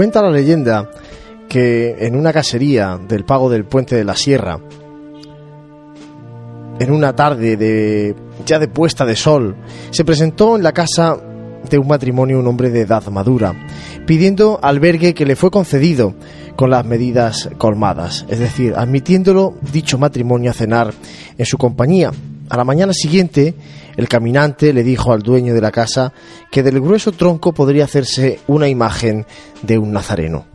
Cuenta la leyenda que en una casería del pago del puente de la Sierra, en una tarde de ya de puesta de sol, se presentó en la casa de un matrimonio un hombre de edad madura, pidiendo albergue que le fue concedido con las medidas colmadas, es decir, admitiéndolo dicho matrimonio a cenar en su compañía. A la mañana siguiente, el caminante le dijo al dueño de la casa que del grueso tronco podría hacerse una imagen de un nazareno.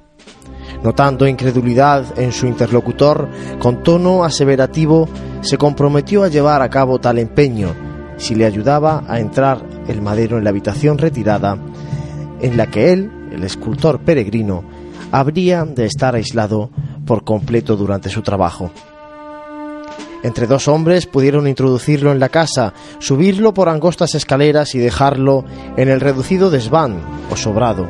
Notando incredulidad en su interlocutor, con tono aseverativo, se comprometió a llevar a cabo tal empeño si le ayudaba a entrar el madero en la habitación retirada en la que él, el escultor peregrino, habría de estar aislado por completo durante su trabajo. Entre dos hombres pudieron introducirlo en la casa, subirlo por angostas escaleras y dejarlo en el reducido desván o sobrado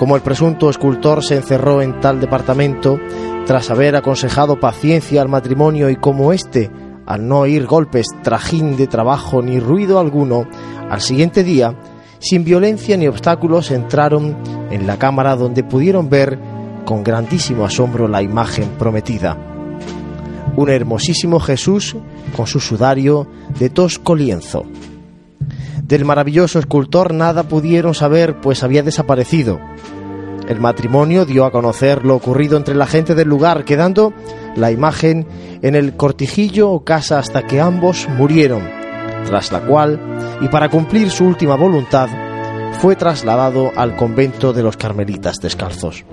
como el presunto escultor se encerró en tal departamento tras haber aconsejado paciencia al matrimonio y como éste, al no oír golpes, trajín de trabajo ni ruido alguno, al siguiente día, sin violencia ni obstáculos, entraron en la cámara donde pudieron ver con grandísimo asombro la imagen prometida. Un hermosísimo Jesús con su sudario de tosco lienzo. Del maravilloso escultor nada pudieron saber, pues había desaparecido. El matrimonio dio a conocer lo ocurrido entre la gente del lugar, quedando la imagen en el cortijillo o casa hasta que ambos murieron, tras la cual, y para cumplir su última voluntad, fue trasladado al convento de los carmelitas descalzos.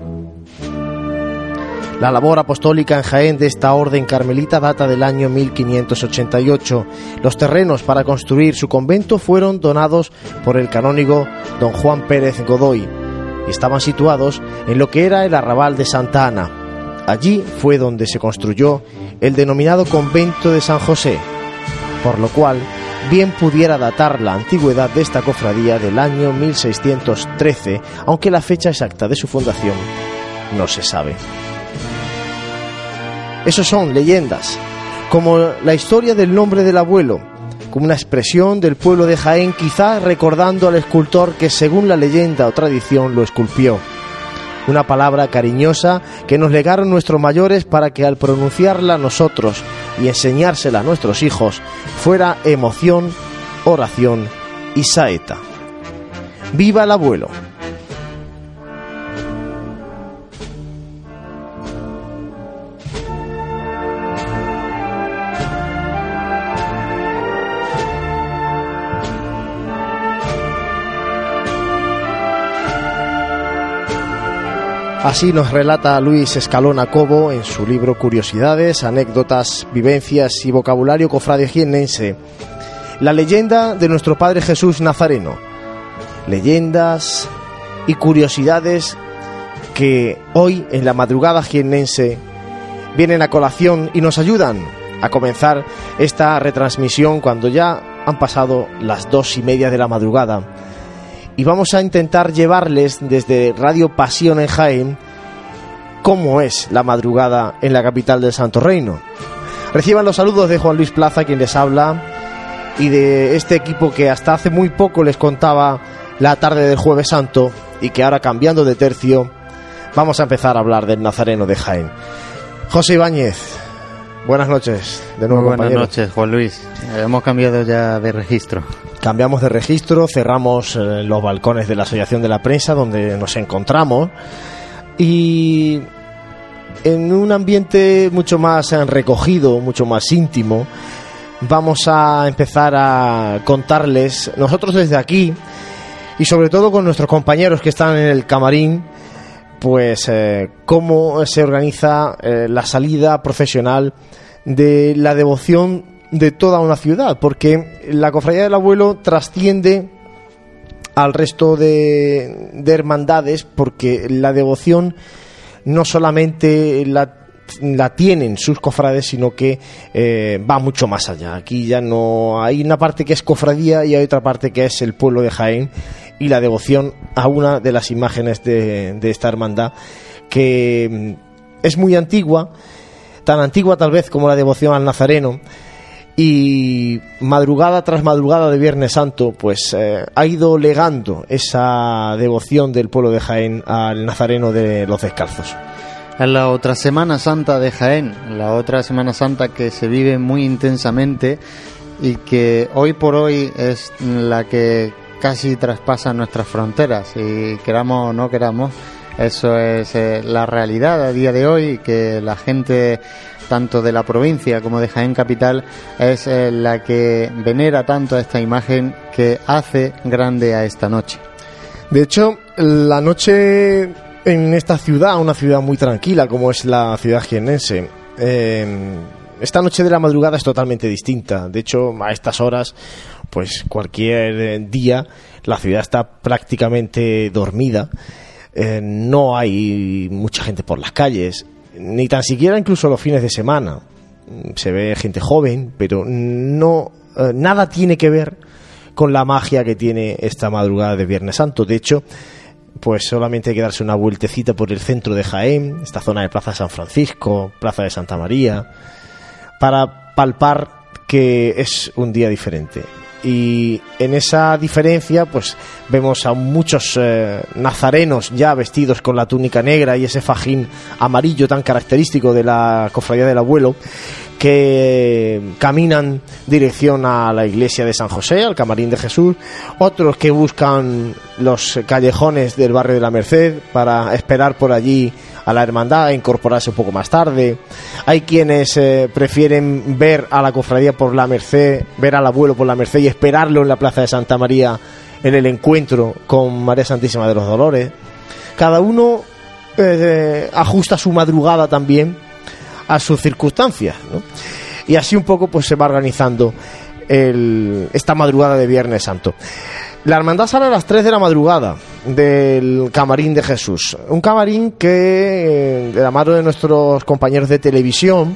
La labor apostólica en Jaén de esta orden carmelita data del año 1588. Los terrenos para construir su convento fueron donados por el canónigo don Juan Pérez Godoy y estaban situados en lo que era el arrabal de Santa Ana. Allí fue donde se construyó el denominado convento de San José, por lo cual bien pudiera datar la antigüedad de esta cofradía del año 1613, aunque la fecha exacta de su fundación no se sabe. Esos son leyendas, como la historia del nombre del abuelo, como una expresión del pueblo de Jaén, quizá recordando al escultor que según la leyenda o tradición lo esculpió. Una palabra cariñosa que nos legaron nuestros mayores para que al pronunciarla nosotros y enseñársela a nuestros hijos fuera emoción, oración y saeta. ¡Viva el abuelo! Así nos relata Luis Escalona Cobo en su libro Curiosidades, anécdotas, vivencias y vocabulario cofradejienense. La leyenda de nuestro Padre Jesús Nazareno. Leyendas y curiosidades que hoy en la madrugada jiennense vienen a colación y nos ayudan a comenzar esta retransmisión cuando ya han pasado las dos y media de la madrugada y vamos a intentar llevarles desde Radio Pasión en Jaén cómo es la madrugada en la capital del Santo Reino. Reciban los saludos de Juan Luis Plaza, quien les habla, y de este equipo que hasta hace muy poco les contaba la tarde del jueves santo y que ahora cambiando de tercio vamos a empezar a hablar del Nazareno de Jaén. José Ibáñez, buenas noches de nuevo. buenas noches, Juan Luis. Hemos cambiado ya de registro. Cambiamos de registro, cerramos eh, los balcones de la Asociación de la Prensa donde nos encontramos y en un ambiente mucho más recogido, mucho más íntimo, vamos a empezar a contarles nosotros desde aquí y sobre todo con nuestros compañeros que están en el camarín, pues eh, cómo se organiza eh, la salida profesional de la devoción de toda una ciudad, porque la cofradía del abuelo trasciende al resto de, hermandades, porque la devoción no solamente la, tienen sus cofrades, sino que eh, va mucho más allá. Aquí ya no hay una parte que es cofradía y hay otra parte que es el pueblo de Jaén y la devoción a una de las imágenes de, de esta hermandad que mm, es muy antigua, tan antigua tal vez como la devoción al Nazareno y madrugada tras madrugada de Viernes Santo, pues eh, ha ido legando esa devoción del pueblo de Jaén al Nazareno de los Descalzos. Es la otra Semana Santa de Jaén, la otra Semana Santa que se vive muy intensamente y que hoy por hoy es la que casi traspasa nuestras fronteras, y queramos o no queramos, eso es eh, la realidad a día de hoy, que la gente tanto de la provincia como de Jaén Capital, es eh, la que venera tanto a esta imagen que hace grande a esta noche. De hecho, la noche en esta ciudad, una ciudad muy tranquila como es la ciudad jienense, esta noche de la madrugada es totalmente distinta. De hecho, a estas horas, pues cualquier eh, día, la ciudad está prácticamente dormida. Eh, no hay mucha gente por las calles ni tan siquiera incluso los fines de semana. Se ve gente joven, pero no eh, nada tiene que ver con la magia que tiene esta madrugada de Viernes Santo. De hecho, pues solamente hay que darse una vueltecita por el centro de Jaén, esta zona de Plaza San Francisco, Plaza de Santa María, para palpar que es un día diferente y en esa diferencia pues vemos a muchos eh, nazarenos ya vestidos con la túnica negra y ese fajín amarillo tan característico de la cofradía del abuelo que caminan dirección a la iglesia de San José, al camarín de Jesús, otros que buscan los callejones del barrio de la Merced para esperar por allí a la hermandad e incorporarse un poco más tarde. Hay quienes eh, prefieren ver a la cofradía por la Merced, ver al abuelo por la Merced y esperarlo en la plaza de Santa María en el encuentro con María Santísima de los Dolores. Cada uno eh, ajusta su madrugada también a sus circunstancias. Y así un poco pues se va organizando esta madrugada de Viernes Santo. La hermandad sale a las 3 de la madrugada del camarín de Jesús. Un camarín que, de la mano de nuestros compañeros de televisión,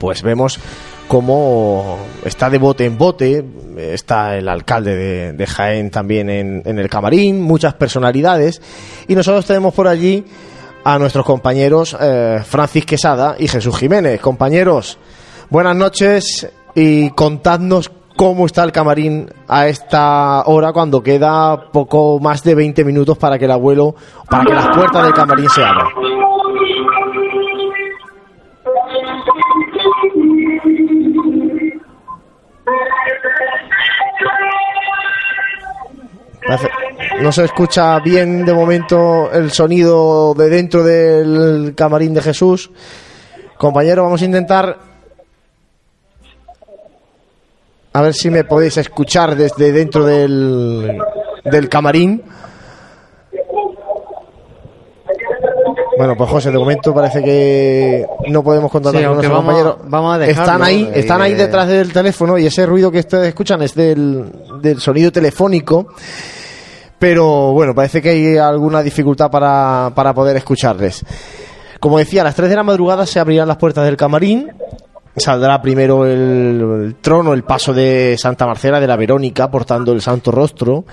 pues vemos cómo está de bote en bote. Está el alcalde de, Jaén también en, en el camarín, muchas personalidades. Y nosotros tenemos por allí a nuestros compañeros eh, Francis Quesada y Jesús Jiménez. Compañeros, buenas noches y contadnos cómo está el camarín a esta hora cuando queda poco más de 20 minutos para que el abuelo, para que las puertas del camarín se abran. No se escucha bien de momento el sonido de dentro del camarín de Jesús. Compañero, vamos a intentar a ver si me podéis escuchar desde dentro del, del camarín. Bueno, pues José, de momento parece que no podemos contar con nuestros compañeros. Vamos a están ahí, están ahí detrás del teléfono y ese ruido que ustedes escuchan es del, del sonido telefónico pero bueno, parece que hay alguna dificultad para, para poder escucharles. Como decía, a las 3 de la madrugada se abrirán las puertas del camarín, saldrá primero el, trono, el paso de Santa Marcela de la Verónica portando el Santo Rostro,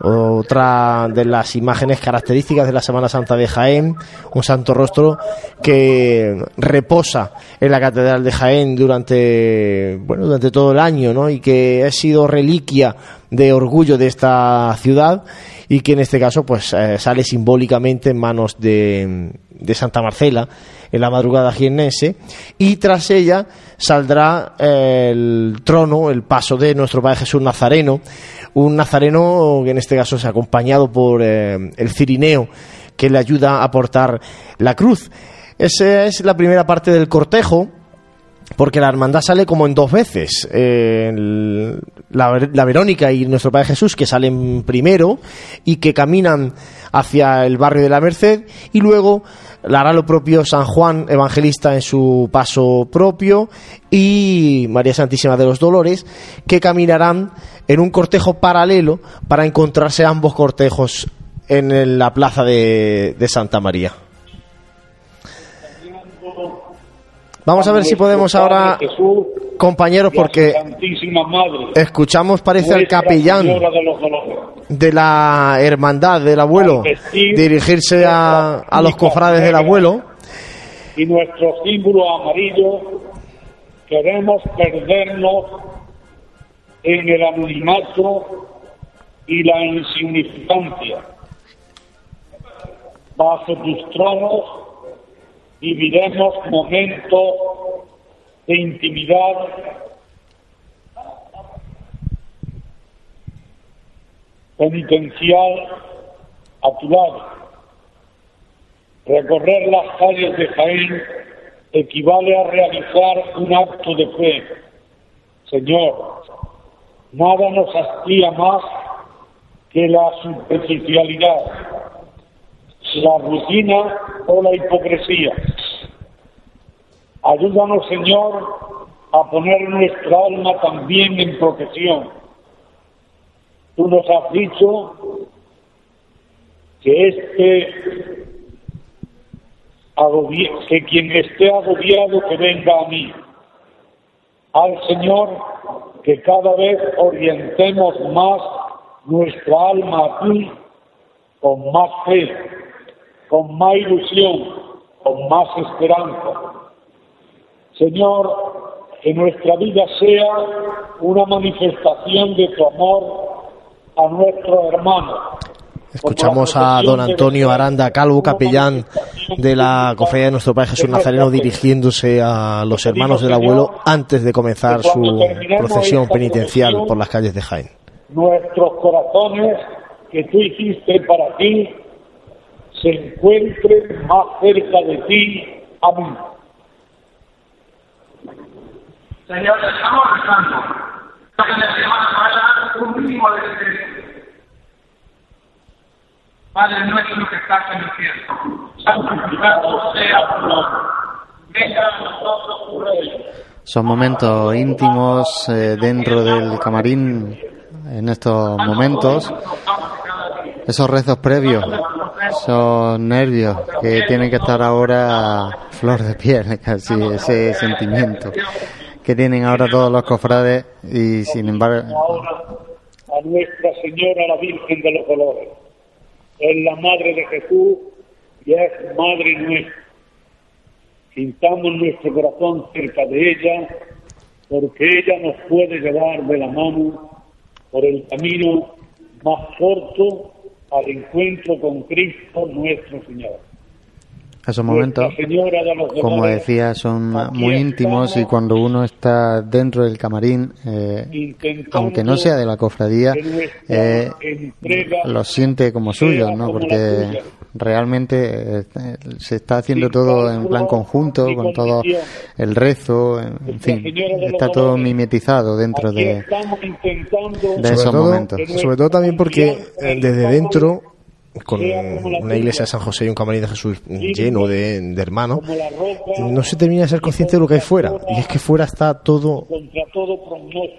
otra de las imágenes características de la Semana Santa de Jaén, un santo rostro que reposa en la Catedral de Jaén durante, bueno, durante todo el año, ¿no? Y que ha sido reliquia de orgullo de esta ciudad y que en este caso pues eh, sale simbólicamente en manos de, de, Santa Marcela en la madrugada jiennense y tras ella saldrá eh, el trono, el paso de nuestro Padre Jesús Nazareno, un nazareno que en este caso es acompañado por eh, el cirineo que le ayuda a portar la cruz. Esa es la primera parte del cortejo porque la hermandad sale como en dos veces. la, Verónica y nuestro Padre Jesús, que salen primero y que caminan hacia el barrio de la Merced, y luego la hará lo propio San Juan Evangelista en su paso propio y María Santísima de los Dolores, que caminarán en un cortejo paralelo para encontrarse ambos cortejos en la plaza de Santa María. Vamos a ver si podemos ahora, compañeros, porque escuchamos, parece al capellán de la hermandad del abuelo dirigirse a, a los cofrades del abuelo. Y nuestro símbolo amarillo queremos perdernos en el anonimato y la insignificancia. Bajo tus tronos viviremos momentos de intimidad penitencial a tu lado. Recorrer las calles de Jaén equivale a realizar un acto de fe. Señor, nada nos hastía más que la superficialidad, la rutina o la hipocresía. Ayúdanos, Señor, a poner nuestra alma también en protección. Tú nos has dicho que este que quien esté agobiado que venga a mí. Al Señor que cada vez orientemos más nuestra alma a ti con más fe, con más ilusión, con más esperanza. Señor, que nuestra vida sea una manifestación de tu amor a nuestro hermano. Escuchamos a don Antonio Aranda Calvo, capellán de la Cofradía de Nuestro Padre Jesús Nazareno, dirigiéndose a los hermanos del abuelo antes de comenzar su procesión penitencial por las calles de Jaén. Nuestros corazones que tú hiciste para ti se encuentren más cerca de ti. Amén. Señor, estamos rezando. Que semana para un mínimo de Padre nuestro que estás en el cielo, santificado sea tu nombre. Venga a nosotros tu reino. Son momentos íntimos eh, dentro del camarín en estos momentos. Esos rezos previos, esos nervios que tienen que estar ahora flor de piel, casi ese sentimiento que tienen ahora todos los cofrades y sin embargo... A Nuestra Señora la Virgen de los Dolores es la madre de Jesús y es madre nuestra. Sintamos nuestro corazón cerca de ella, porque ella nos puede llevar de la mano por el camino más corto al encuentro con Cristo nuestro Señor. Esos momentos, como decía, son muy íntimos y cuando uno está dentro del camarín, eh, aunque no sea de la cofradía, eh, lo siente como suyo, ¿no? Porque realmente eh, se está haciendo todo en plan conjunto, con todo el rezo, en fin, está todo mimetizado dentro de, de esos momentos. Sobre todo también porque desde dentro con una iglesia de San José y un camarín de Jesús lleno de, hermanos, no se termina de ser consciente de lo que hay fuera. Y es que fuera está todo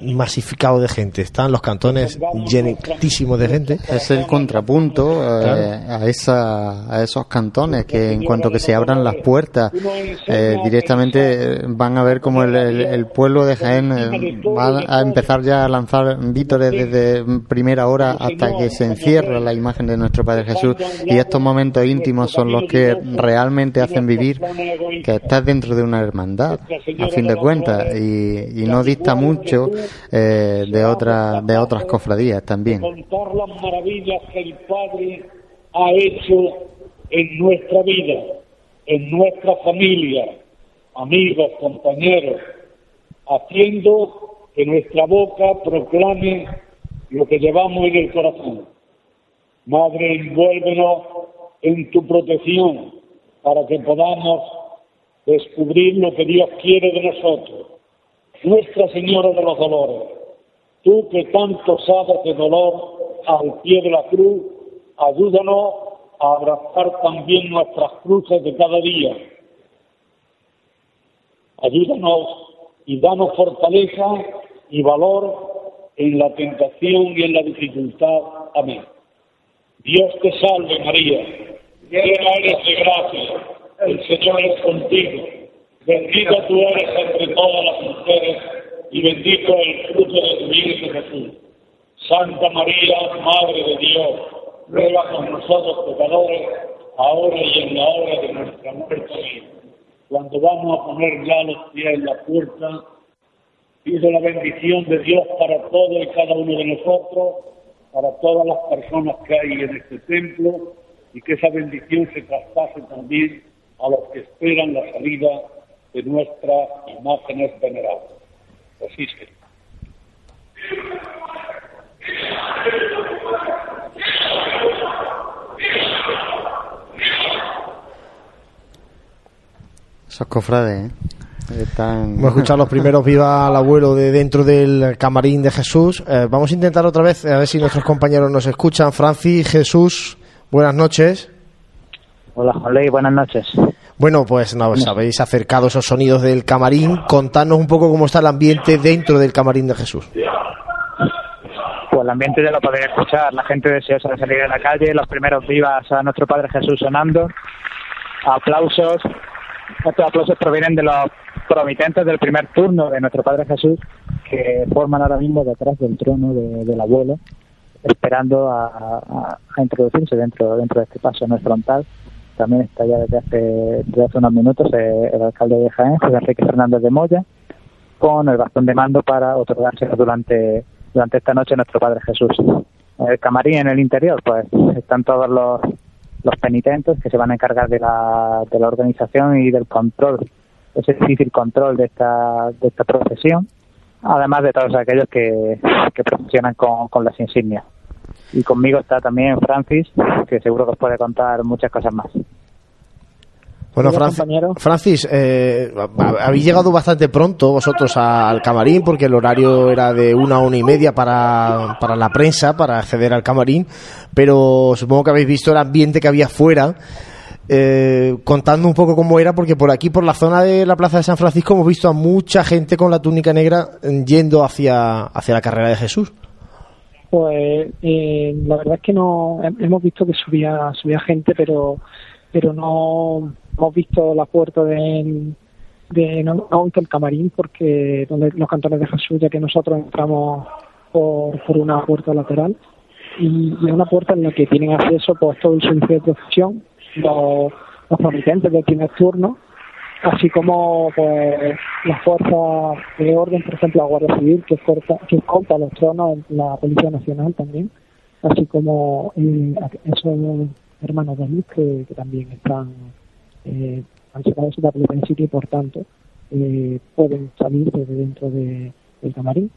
masificado de gente. Están los cantones llenísimos de gente. Es el contrapunto eh, a, esa, a esos cantones que en cuanto que se abran las puertas, eh, directamente van a ver como el, pueblo de Jaén eh, va a empezar ya a lanzar vítores desde primera hora hasta que se encierra la imagen de nuestro Padre Jesús y estos momentos íntimos son los que realmente hacen vivir que estás dentro de una hermandad, a fin de cuentas, y, no dista mucho eh, de, otra, de otras cofradías también. Contar las maravillas que el Padre ha hecho en nuestra vida, en nuestra familia, amigos, compañeros, haciendo que nuestra boca proclame lo que llevamos en el corazón. Madre, envuélvenos en tu protección para que podamos descubrir lo que Dios quiere de nosotros. Nuestra Señora de los Dolores, tú que tanto sabes de dolor al pie de la cruz, ayúdanos a abrazar también nuestras cruces de cada día. Ayúdanos y danos fortaleza y valor en la tentación y en la dificultad. Amén. Dios te salve María, llena eres de gracia, el Señor es contigo, bendita tú eres entre todas las mujeres y bendito el fruto de tu vientre Jesús. Santa María, Madre de Dios, ruega con nosotros pecadores, ahora y en la hora de nuestra muerte. Cuando vamos a poner ya los pies en la puerta Pido la bendición de Dios para todo y cada uno de nosotros, para todas las personas que hay en este templo y que esa bendición se traspase también a los que esperan la salida de nuestras imágenes venerables. Así sea. Cofrades, ¿eh? Están... Hemos escuchado los primeros Viva al abuelo de dentro del camarín de Jesús. Eh, vamos a intentar otra vez, a ver si nuestros compañeros nos escuchan. Francis, Jesús, buenas noches. Hola, Joley, buenas noches. Bueno, pues nos habéis acercado esos sonidos del camarín. Contadnos un poco cómo está el ambiente dentro del camarín de Jesús. Pues el ambiente ya lo podéis escuchar, la gente deseosa de salir de la calle, los primeros vivas a nuestro Padre Jesús sonando, aplausos. Estos aplausos provienen de los promitentes del primer turno de nuestro Padre Jesús, que forman ahora mismo detrás del trono de- del abuelo, esperando a, introducirse dentro, dentro de este paso no es frontal. También está ya desde hace, desde hace unos minutos eh, el alcalde de Jaén, José Enrique Fernández de Moya, con el bastón de mando para otorgárselo durante, durante esta noche a nuestro Padre Jesús. En el camarín, en el interior, pues están todos los, los penitentes que se van a encargar de la, de la organización y del control, ese difícil control de esta, de esta procesión, además de todos aquellos que, que procesionan con, con las insignias. Y conmigo está también Francis, que seguro que os puede contar muchas cosas más. Bueno, Francis, compañero. Francis eh, ha- habéis llegado bastante pronto vosotros al camarín porque el horario era de una a una y media para, para la prensa, para acceder al camarín, pero supongo que habéis visto el ambiente que había fuera. Eh, contando un poco cómo era, porque por aquí, por la zona de la Plaza de San Francisco, hemos visto a mucha gente con la túnica negra eh, yendo hacia, hacia la carrera de Jesús. Pues eh, la verdad es que no hem- hemos visto que subía subía gente, pero pero no hemos visto la puerta de, de no, no el camarín porque donde los cantones de Jesús, ya que nosotros entramos por, por una puerta lateral y, y una puerta en la que tienen acceso pues todo el servicio de procesión, los, los promitentes del primer turno, así como pues las fuerzas de orden, por ejemplo, la Guardia Civil, que escolta, que escolta los tronos, la Policía Nacional también, así como eh, esos hermanos de luz que, también están eh, han sacado su penitencia y por tanto eh, pueden salir desde dentro de, del camarín.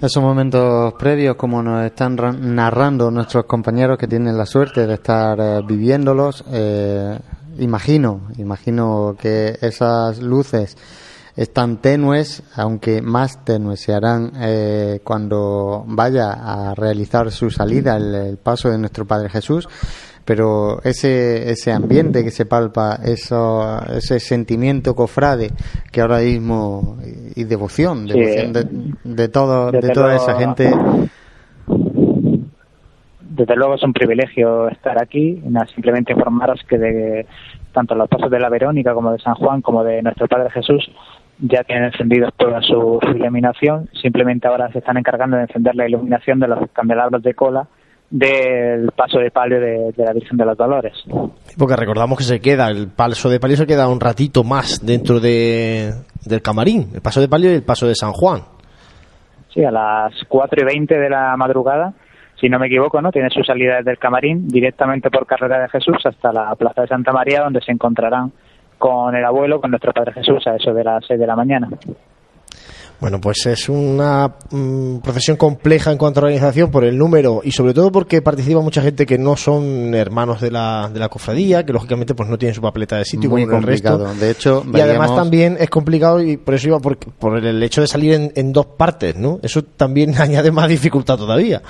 Esos momentos previos, como nos están ra- narrando nuestros compañeros que tienen la suerte de estar eh, viviéndolos, eh, imagino, imagino que esas luces están tenues, aunque más tenues se harán eh, cuando vaya a realizar su salida, el paso de nuestro Padre Jesús. Pero ese, ese ambiente que se palpa, eso, ese sentimiento cofrade que ahora mismo, y, devoción, Sí. devoción de, de, todo, de toda luego- esa gente, desde luego es un privilegio estar aquí. Nada, simplemente informaros que de tanto los pasos de la Verónica como de San Juan como de nuestro Padre Jesús ya tienen encendidos toda su, su iluminación. Simplemente ahora se están encargando de encender la iluminación de los candelabros de cola del paso de palio de, de la Virgen de los Dolores. Porque recordamos que se queda, el paso de palio se queda un ratito más dentro de, del camarín, el paso de palio y el paso de San Juan. Sí, a las 4 y 20 de la madrugada, si no me equivoco, ¿no? Tiene su salida desde el camarín directamente por Carrera de Jesús hasta la Plaza de Santa María, donde se encontrarán con el abuelo, con nuestro Padre Jesús, a eso de las 6 de la mañana. Bueno, pues es una mm, profesión compleja en cuanto a organización por el número y sobre todo porque participa mucha gente que no son hermanos de la, de la cofradía, que lógicamente pues no tienen su papeleta de sitio muy como el resto. complicado. De hecho, Y además también es complicado y por eso iba por, por el hecho de salir en, en dos partes, ¿no? Eso también añade más dificultad todavía.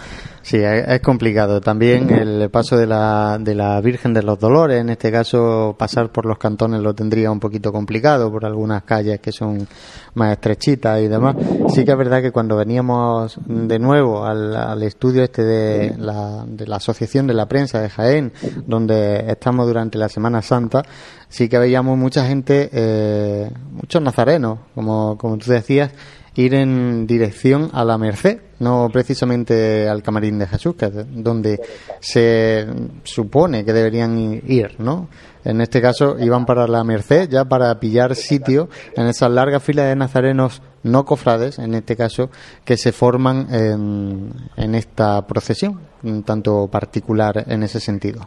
Sí, es, complicado. También el paso de la, de la Virgen de los Dolores, en este caso pasar por los cantones lo tendría un poquito complicado por algunas calles que son más estrechitas y demás. Sí que es verdad que cuando veníamos de nuevo al, al estudio este de la, de la Asociación de la Prensa de Jaén, donde estamos durante la Semana Santa, sí que veíamos mucha gente, eh, muchos nazarenos, como, como tú decías, ir en dirección a la Merced, no precisamente al Camarín de Jesús, que es donde se supone que deberían ir, ¿no? En este caso iban para la Merced ya para pillar sitio en esas largas filas de nazarenos no cofrades, en este caso, que se forman en, en esta procesión, un tanto particular en ese sentido.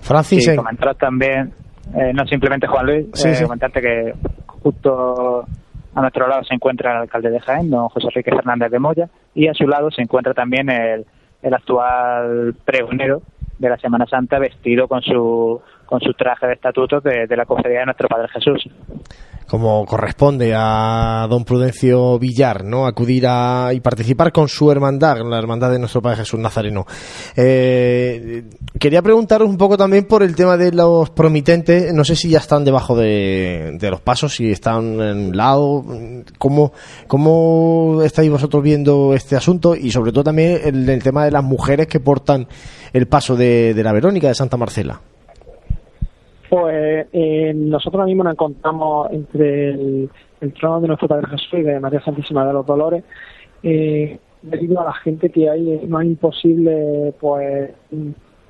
Francis, sí, comentar también, eh, no simplemente Juan Luis, eh, comentarte que justo a nuestro lado se encuentra el alcalde de Jaén, don José Enrique Fernández de Moya, y a su lado se encuentra también el, el actual pregonero de la Semana Santa vestido con su con su traje de estatuto de, de la cofradía de nuestro Padre Jesús como corresponde a don Prudencio Villar, ¿no? Acudir a, y participar con su hermandad, la hermandad de nuestro Padre Jesús Nazareno. Eh, quería preguntaros un poco también por el tema de los promitentes, no sé si ya están debajo de, los pasos, si están en un lado, ¿cómo, ¿cómo estáis vosotros viendo este asunto? Y sobre todo también el, tema de las mujeres que portan el paso de, de la Verónica de Santa Marcela. Pues eh, nosotros ahora mismo nos encontramos entre el, trono de nuestro Padre Jesús y de María Santísima de los Dolores. Eh, debido a la gente que hay, no es imposible pues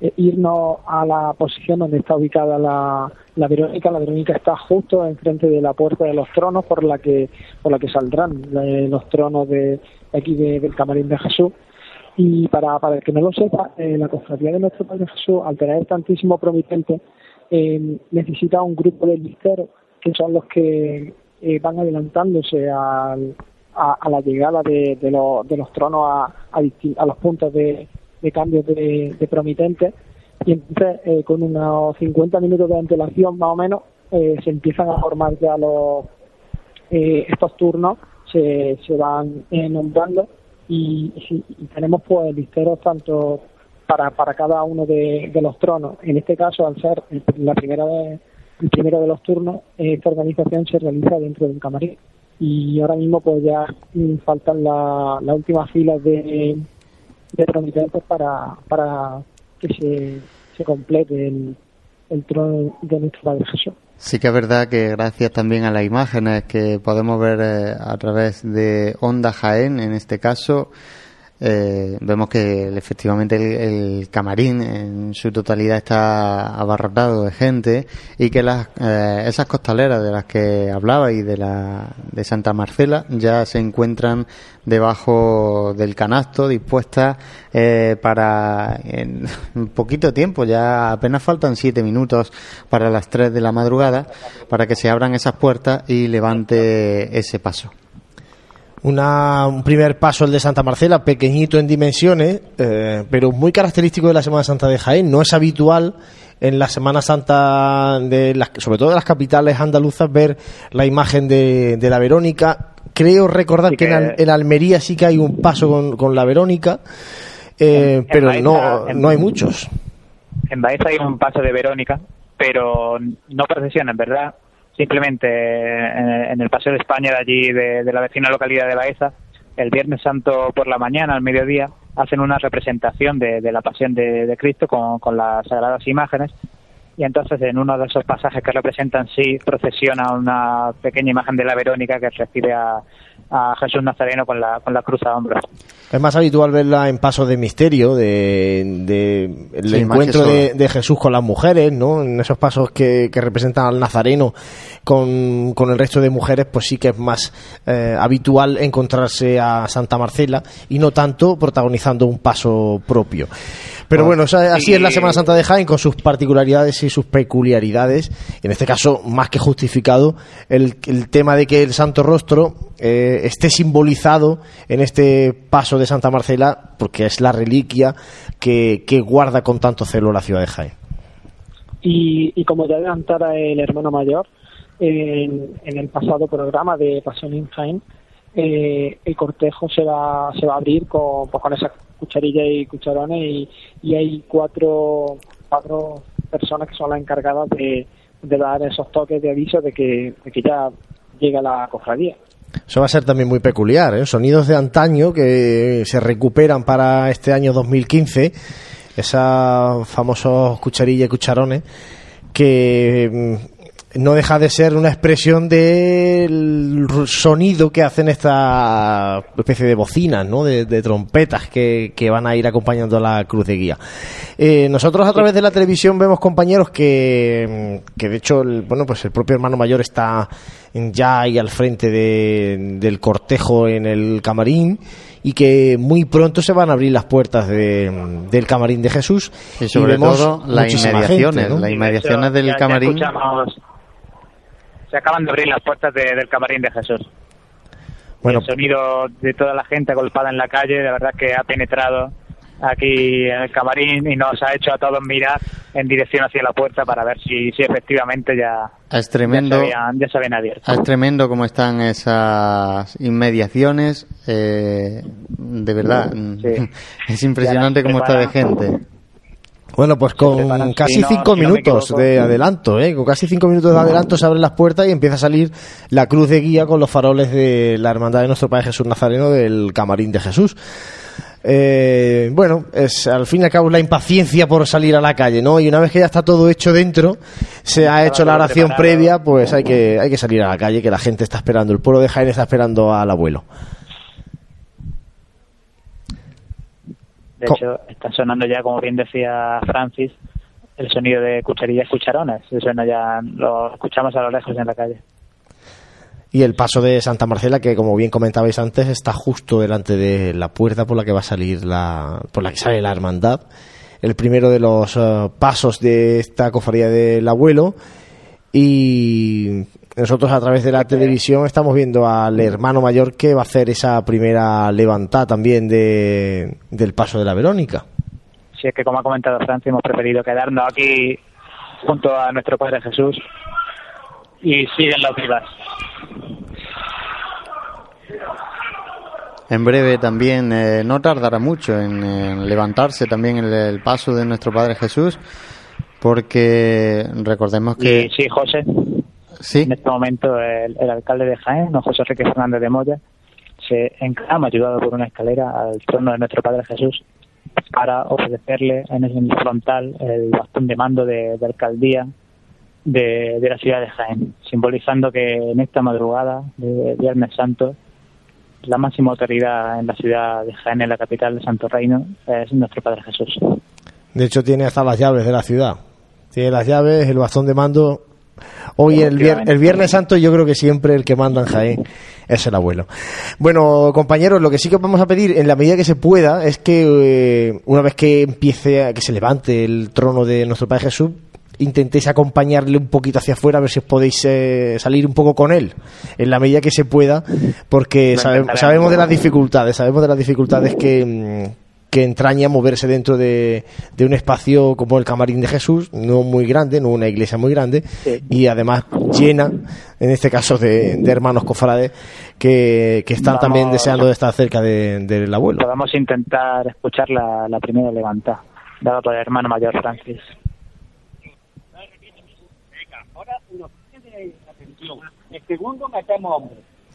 eh, irnos a la posición donde está ubicada la, la Verónica. La Verónica está justo enfrente de la puerta de los tronos por la que por la que saldrán eh, los tronos de, aquí del camarín de Jesús. Y para, para el que no lo sepa, la cofradía de nuestro Padre Jesús, al tener tantísimo promitente, eh, necesita un grupo de listeros que son los que eh, van adelantándose a, la llegada de, los tronos a, a, los puntos de, cambio de, promitentes. Y entonces eh, con unos 50 minutos de antelación más o menos eh, se empiezan a formar ya los estos turnos se, se van nombrando y, y, tenemos pues listeros tanto para, para cada uno de, los tronos. En este caso, al ser la primera el primero de los turnos, esta organización se realiza dentro de un camarín. Y ahora mismo pues ya faltan las la últimas filas de, de promitentes para, para que se, se complete el, el trono de nuestro Padre Jesús. Sí que es verdad que gracias también a las imágenes que podemos ver eh, a través de Onda Jaén, en este caso, eh, vemos que efectivamente el, camarín en su totalidad está abarrotado de gente y que las, eh, esas costaleras de las que hablaba y de la de Santa Marcela ya se encuentran debajo del canasto dispuestas eh, para en poquito tiempo ya apenas faltan siete minutos para las tres de la madrugada para que se abran esas puertas y levante ese paso un primer paso el de Santa Marcela, pequeñito en dimensiones, eh, pero muy característico de la Semana Santa de Jaén. No es habitual en la Semana Santa, de las, sobre todo de las capitales andaluzas, ver la imagen de, la Verónica. Creo recordar que, En, Almería sí que hay un paso con, la Verónica, eh, pero no, no hay muchos. En Baeza hay un paso de Verónica, pero no procesiones, ¿verdad? Simplemente en, el Paseo de España de allí, de, la vecina localidad de Baeza, el Viernes Santo por la mañana, al mediodía, hacen una representación de, la Pasión de, Cristo con, con, las sagradas imágenes. Y entonces en uno de esos pasajes que representan sí procesiona una pequeña imagen de la Verónica que recibe a, a Jesús Nazareno con la, con la cruz a hombros. Es más habitual verla en pasos de misterio, de, el encuentro de, Jesús con las mujeres, ¿no? En esos pasos que, representan al Nazareno con, el resto de mujeres, pues sí que es más eh, habitual encontrarse a Santa Marcela y no tanto protagonizando un paso propio. Pero bueno, así es la Semana Santa de Jaén con sus particularidades y sus peculiaridades. En este caso, más que justificado, el, el tema de que el Santo Rostro eh, esté simbolizado en este paso de Santa Marcela, porque es la reliquia que, guarda con tanto celo la ciudad de Jaén. Y, como ya adelantara el hermano mayor, en, el pasado programa de Pasión en Jaén, eh, el cortejo se va, se va a abrir con, pues, con esas cucharillas y cucharones y, hay cuatro, cuatro personas que son las encargadas de, dar esos toques de aviso de que, de que ya llega la cofradía. Eso va a ser también muy peculiar, ¿eh? sonidos de antaño que se recuperan para este año 2015, esos famosos cucharillas y cucharones que mm, no deja de ser una expresión del sonido que hacen esta especie de bocinas, ¿no? De, de trompetas que, que, van a ir acompañando a la cruz de guía. Eh, nosotros a través de la televisión vemos compañeros que, que de hecho, el, bueno, pues el propio hermano mayor está ya ahí al frente de, del cortejo en el camarín y que muy pronto se van a abrir las puertas de, del camarín de Jesús y sobre todo las inmediaciones, ¿no? las inmediaciones del camarín se acaban de abrir las puertas de, del camarín de Jesús. Bueno. El sonido de toda la gente agolpada en la calle, de verdad que ha penetrado aquí en el camarín y nos ha hecho a todos mirar en dirección hacia la puerta para ver si, si efectivamente ya, es tremendo, ya, se habían, abierto. Es tremendo cómo están esas inmediaciones. Eh, de verdad, sí. es impresionante cómo está de gente. Bueno, pues con casi cinco minutos de adelanto, ¿eh? con casi cinco minutos de adelanto se abren las puertas y empieza a salir la cruz de guía con los faroles de la Hermandad de nuestro Padre Jesús Nazareno del Camarín de Jesús. Eh, bueno, es al fin y al cabo la impaciencia por salir a la calle, ¿no? Y una vez que ya está todo hecho dentro, se ha hecho la oración previa, pues hay que, hay que salir a la calle, que la gente está esperando, el pueblo de Jaén está esperando al abuelo. De hecho, está sonando ya, como bien decía Francis, el sonido de cucharillas cucharones. Suena ya, lo escuchamos a lo lejos en la calle. Y el paso de Santa Marcela, que como bien comentabais antes, está justo delante de la puerta por la que va a salir la, por la que sale la hermandad. El primero de los uh, pasos de esta cofradía del abuelo. Y nosotros a través de la televisión estamos viendo al hermano mayor que va a hacer esa primera levantada también de, del paso de la Verónica. Sí, es que como ha comentado Francia, hemos preferido quedarnos aquí junto a nuestro Padre Jesús y siguen los vivas. En breve también, eh, no tardará mucho en, levantarse también el, el, paso de nuestro Padre Jesús, porque recordemos que... Y, sí, José. En este momento el, alcalde de Jaén, don José Enrique Fernández de Moya, se encama ayudado por una escalera al trono de nuestro Padre Jesús para ofrecerle en el frontal el bastón de mando de, alcaldía de, la ciudad de Jaén, simbolizando que en esta madrugada de Viernes Santo la máxima autoridad en la ciudad de Jaén, en la capital de Santo Reino, es nuestro Padre Jesús. De hecho, tiene hasta las llaves de la ciudad. Tiene las llaves, el bastón de mando Hoy el, el, Viernes Santo yo creo que siempre el que manda en Jaén es el abuelo. Bueno, compañeros, lo que sí que vamos a pedir en la medida que se pueda es que eh, una vez que empiece, a, que se levante el trono de nuestro Padre Jesús, intentéis acompañarle un poquito hacia afuera a ver si os podéis eh, salir un poco con él en la medida que se pueda porque sabemos de las dificultades sabemos de las dificultades que, mm, que entraña moverse dentro de, un espacio como el Camarín de Jesús, no muy grande, no una iglesia muy grande, y además llena, en este caso, de, hermanos cofrades que, están también deseando de estar cerca del abuelo. Podemos intentar escuchar la, primera levantada, dada por el hermano mayor Francis.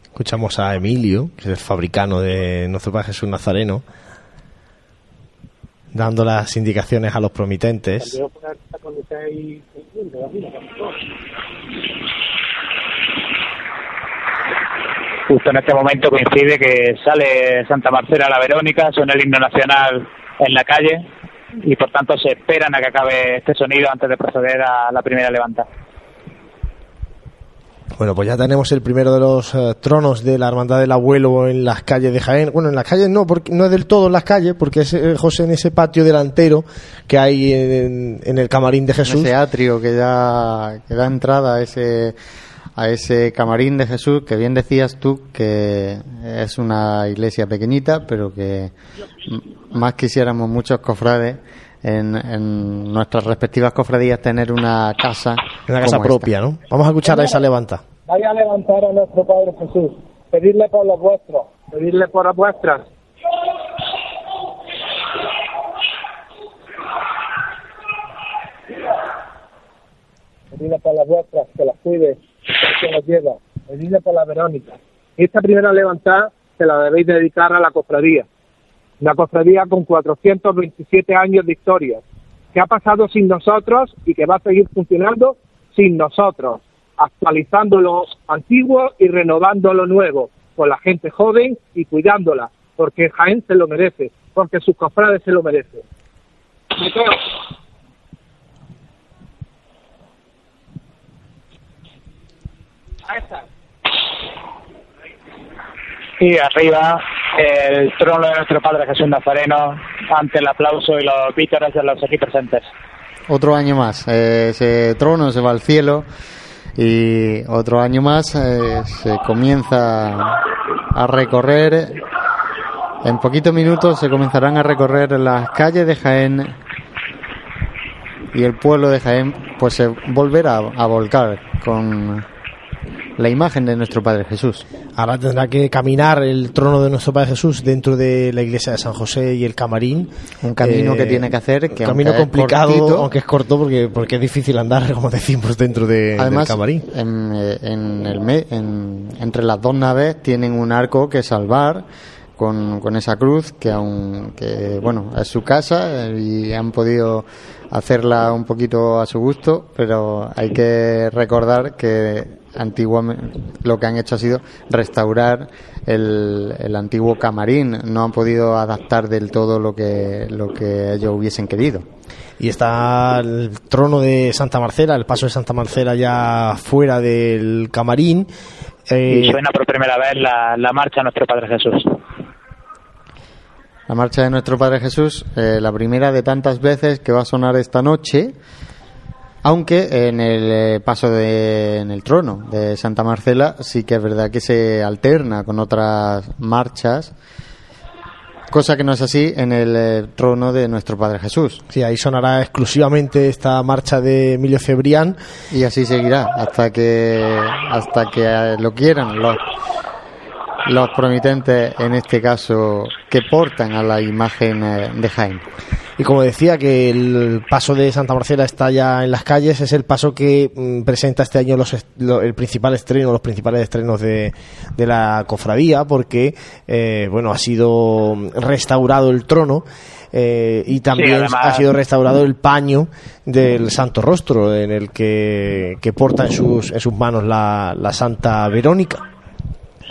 Escuchamos a Emilio, que es el fabricano de nuestro Padre Jesús Nazareno, dando las indicaciones a los promitentes. Justo en este momento coincide que sale Santa Marcela la Verónica, suena el himno nacional en la calle y por tanto se esperan a que acabe este sonido antes de proceder a la primera levantada. Bueno, pues ya tenemos el primero de los eh, tronos de la Hermandad del Abuelo en las calles de Jaén. Bueno, en las calles no, porque no es del todo en las calles, porque es eh, José en ese patio delantero que hay en, el camarín de Jesús. Ese atrio que da, que da entrada a ese, a ese camarín de Jesús, que bien decías tú que es una iglesia pequeñita, pero que más quisiéramos muchos cofrades en, nuestras respectivas cofradías tener una casa. Una casa propia, ¿no? Vamos a escuchar a esa levanta. Vaya a levantar a nuestro Padre Jesús, pedirle por los vuestros, pedirle por las vuestras. Pedirle por las vuestras, que las cuide, que las lleva. Pedirle por la Verónica. Esta primera levantada se la debéis dedicar a la cofradía una cofradía con 427 años de historia, que ha pasado sin nosotros y que va a seguir funcionando sin nosotros. actualizando lo antiguo y renovando lo nuevo, con la gente joven y cuidándola, porque Jaén se lo merece, porque sus cofrades se lo merecen. Y arriba el trono de nuestro Padre Jesús Nazareno ante el aplauso y los vítores de los aquí presentes. Otro año más, eh, ese trono se va al cielo y otro año más eh, se comienza a recorrer. En poquitos minutos se comenzarán a recorrer las calles de Jaén y el pueblo de Jaén pues se volverá a volcar con la imagen de nuestro Padre Jesús. Ahora tendrá que caminar el trono de nuestro Padre Jesús dentro de la iglesia de San José y el camarín. Un camino Eh, que tiene que hacer, que un camino complicado, cortito- aunque es corto, porque, porque es difícil andar, como decimos, dentro de, Además, del camarín. en, eh, en el en- entre las dos naves tienen un arco que salvar con, con esa cruz que aun que bueno es su casa eh, y han podido hacerla un poquito a su gusto pero hay que recordar que antiguamente lo que han hecho ha sido restaurar el, el antiguo camarín no han podido adaptar del todo lo que lo que ellos hubiesen querido Y está el trono de Santa Marcela, el paso de Santa Marcela ya fuera del camarín. Eh, Y suena por primera vez la, la marcha a nuestro Padre Jesús. La marcha de nuestro Padre Jesús, eh, la primera de tantas veces que va a sonar esta noche, aunque en el eh, paso de, en el trono de Santa Marcela sí que es verdad que se alterna con otras marchas, cosa que no es así en el eh, trono de nuestro Padre Jesús. sí, ahí sonará exclusivamente esta marcha de Emilio Cebrián. Y así seguirá hasta que hasta que lo quieran los los promitentes, en este caso, que portan a la imagen eh, de Jaén. Y como decía que el paso de Santa Marcela está ya en las calles, es el paso que mm, presenta este año los, lo- el principal estreno, los principales estrenos de, de la cofradía, porque eh, bueno ha sido restaurado el trono. eh, y también además- ha sido restaurado el paño del Santo Rostro en el que, que porta en sus, en sus manos la, la Santa Verónica.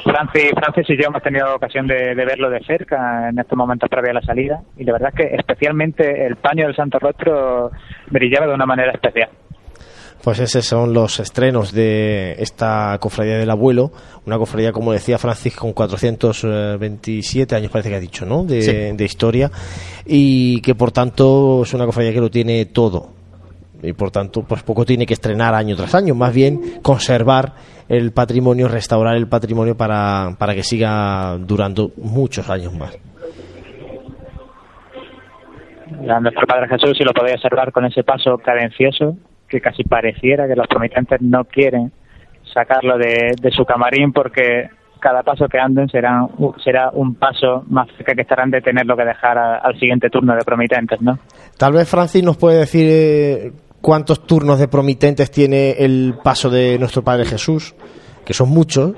Francis, Francis y yo hemos tenido ocasión de, de verlo de cerca en estos momentos previa a la salida y la verdad es que especialmente el paño del Santo Rostro brillaba de una manera especial. Pues esos son los estrenos de esta cofradía del abuelo, una cofradía, como decía Francis, con 427 años, parece que ha dicho, ¿no? De, Sí. de historia, y que por tanto es una cofradía que lo tiene todo. Y por tanto, pues poco tiene que estrenar año tras año, más bien conservar el patrimonio, restaurar el patrimonio para, para que siga durando muchos años más. A nuestro Padre Jesús, si lo podéis observar con ese paso cadencioso, que casi pareciera que los promitentes no quieren sacarlo de, de su camarín porque cada paso que anden será, será un paso más cerca que estarán de tenerlo que dejar a- al siguiente turno de promitentes, ¿no? Tal vez Francis nos puede decir eh, cuántos turnos de promitentes tiene el paso de nuestro Padre Jesús, que son muchos. No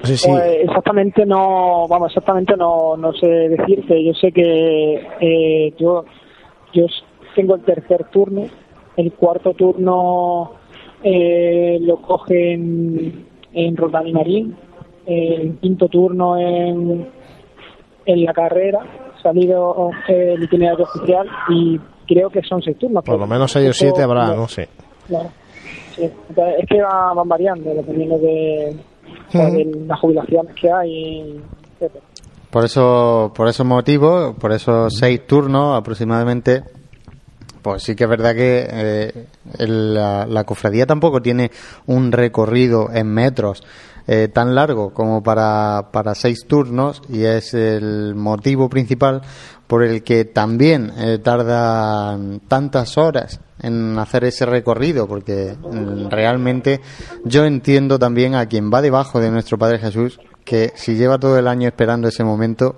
Pues exactamente no, vamos, exactamente no, no sé decirte. Yo sé que eh, yo, yo tengo el tercer turno, el cuarto turno eh, lo cogen en Roldán y Marín, el quinto turno en, en la carrera, salido eh, el itinerario oficial y creo que son seis turnos. por lo menos seis o siete habrá, no sé. Claro. Sí. Entonces, es que va- van variando dependiendo de, de las jubilaciones que hay, etcétera. Por eso, por esos motivos, por esos seis turnos aproximadamente, pues sí que es verdad que eh, el- la, la cofradía tampoco tiene un recorrido en metros eh, tan largo como para, para seis turnos y es el motivo principal por el que también eh, tardan tantas horas en hacer ese recorrido porque mm, realmente yo entiendo también a quien va debajo de nuestro Padre Jesús que si lleva todo el año esperando ese momento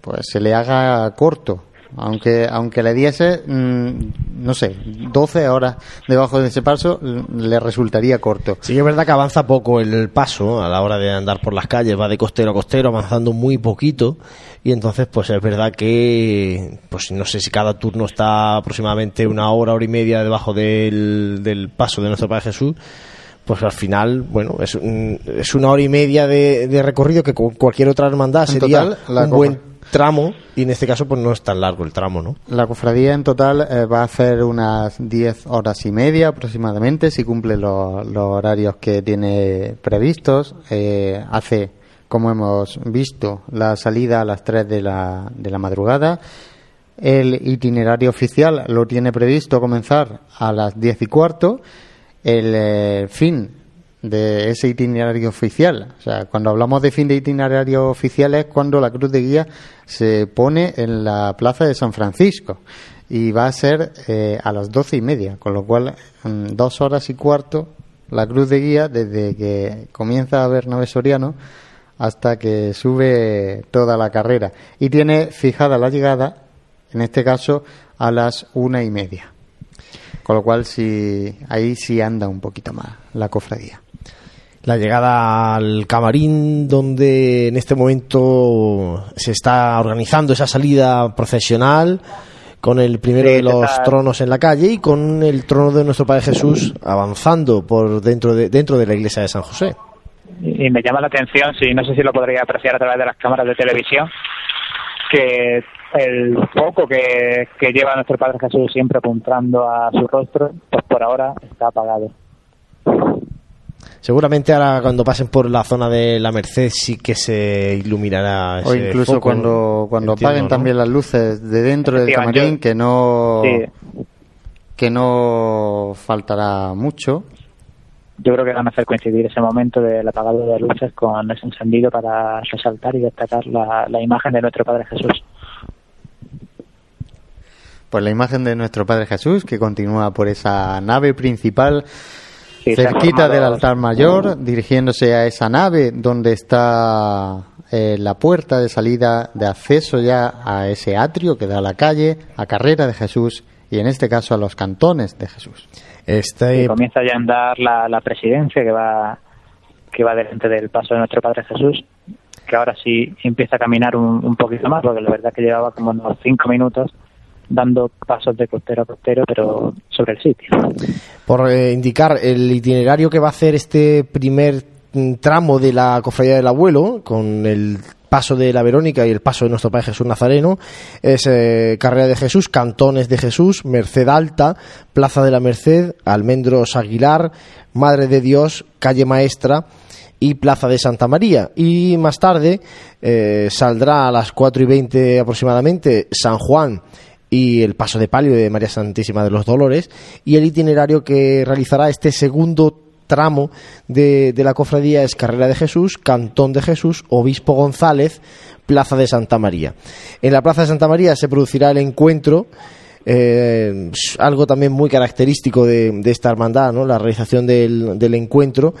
pues se le haga corto Aunque, aunque le diese, mm, no sé, 12 horas debajo de ese paso, mm, le resultaría corto. Sí es verdad que avanza poco el paso a la hora de andar por las calles, va de costero a costero, avanzando muy poquito, y entonces pues es verdad que, pues no sé si cada turno está aproximadamente una hora, hora y media debajo del, del paso de nuestro Padre Jesús, pues al final, bueno, es, un- es una hora y media de, de recorrido que con cualquier otra hermandad En sería total, la un buen tramo, y en este caso pues no es tan largo el tramo, ¿no? La cofradía en total eh, va a hacer unas 10 horas y media aproximadamente, si cumple lo- los horarios que tiene previstos. Eh, hace, como hemos visto, la salida a las 3 de la, de la madrugada. El itinerario oficial lo tiene previsto comenzar a las 10 y cuarto. El eh, fin de ese itinerario oficial, o sea, cuando hablamos de fin de itinerario oficial es cuando la cruz de guía se pone en la plaza de San Francisco y va a ser eh, a las doce y media, con lo cual en dos horas y cuarto la cruz de guía desde que comienza a Bernabé Soriano hasta que sube toda la carrera y tiene fijada la llegada, en este caso, a las una y media. Con lo cual, sí, ahí sí anda un poquito más la cofradía. La llegada al camarín donde en este momento se está organizando esa salida procesional con el primero Sí, de los tronos en la calle y con el trono de nuestro Padre Jesús avanzando por dentro de, dentro de la iglesia de San José. y me llama la atención, si no sé si lo podría apreciar a través de las cámaras de televisión, que el foco que, que lleva nuestro Padre Jesús siempre apuntando a su rostro, pues por ahora está apagado. Seguramente ahora cuando pasen por la zona de la Merced sí que se iluminará O incluso foco, cuando, cuando entiendo, apaguen ¿no? también las luces de dentro del camarín, yo- que no, Sí, que no faltará mucho. yo creo que van a hacer coincidir ese momento del apagado de luces con ese encendido para resaltar y destacar la, la imagen de nuestro Padre Jesús. Pues la imagen de nuestro Padre Jesús, que continúa por esa nave principal, cerquita del altar mayor, dirigiéndose a esa nave donde está eh, la puerta de salida de acceso ya a ese atrio que da a la calle, a Carrera de Jesús y en este caso a los cantones de Jesús. Este, y comienza ya a andar la, la presidencia que va que va delante del paso de nuestro Padre Jesús que ahora sí empieza a caminar un, un poquito más porque la verdad que llevaba como unos cinco minutos dando pasos de costero a costero pero sobre el sitio por eh, indicar el itinerario que va a hacer este primer mm, tramo de la cofradía del abuelo con el paso de la Verónica y el paso de nuestro Padre Jesús Nazareno es eh, Carrera de Jesús, Cantones de Jesús, Merced Alta, Plaza de la Merced, Almendros Aguilar, Madre de Dios, Calle Maestra y Plaza de Santa María. Y más tarde eh, saldrá a las 4 y 20 aproximadamente San Juan y el paso de palio de María Santísima de los Dolores y el itinerario que realizará este segundo tramo de, de la cofradía es Carrera de Jesús, Cantón de Jesús, Obispo González, Plaza de Santa María. En la Plaza de Santa María se producirá el encuentro eh, algo también muy característico de, de esta hermandad, ¿no? la realización del, del encuentro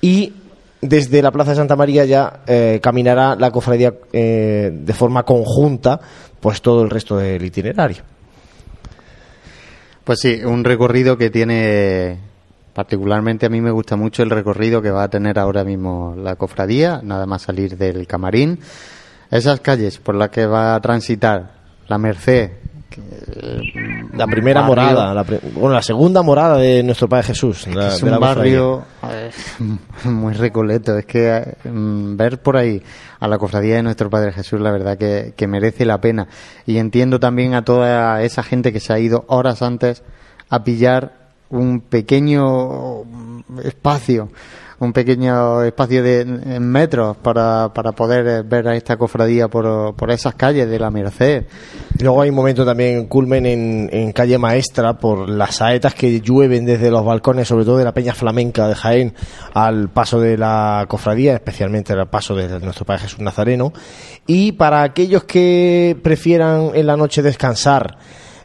y desde la Plaza de Santa María ya eh, caminará la cofradía eh, de forma conjunta pues todo el resto del itinerario. Pues sí, un recorrido que tiene, particularmente a mí me gusta mucho el recorrido que va a tener ahora mismo la cofradía, nada más salir del camarín. Esas calles por las que va a transitar la Merced, La primera barrio- morada, la, pre- bueno, la segunda morada de nuestro Padre Jesús. la- es un barrio eh, muy recoleto. Es que eh, mm, ver por ahí a la cofradía de nuestro Padre Jesús, la verdad que, que merece la pena. Y entiendo también a toda esa gente que se ha ido horas antes a pillar un pequeño mm, espacio, un pequeño espacio de metros para, para poder eh, ver a esta cofradía por, por esas calles de la Merced. Luego hay un momento también culmen en, en calle Maestra por las saetas que llueven desde los balcones, sobre todo de la Peña Flamenca de Jaén, al paso de la cofradía, especialmente al paso de nuestro Padre Jesús Nazareno. Y para aquellos que prefieran en la noche descansar,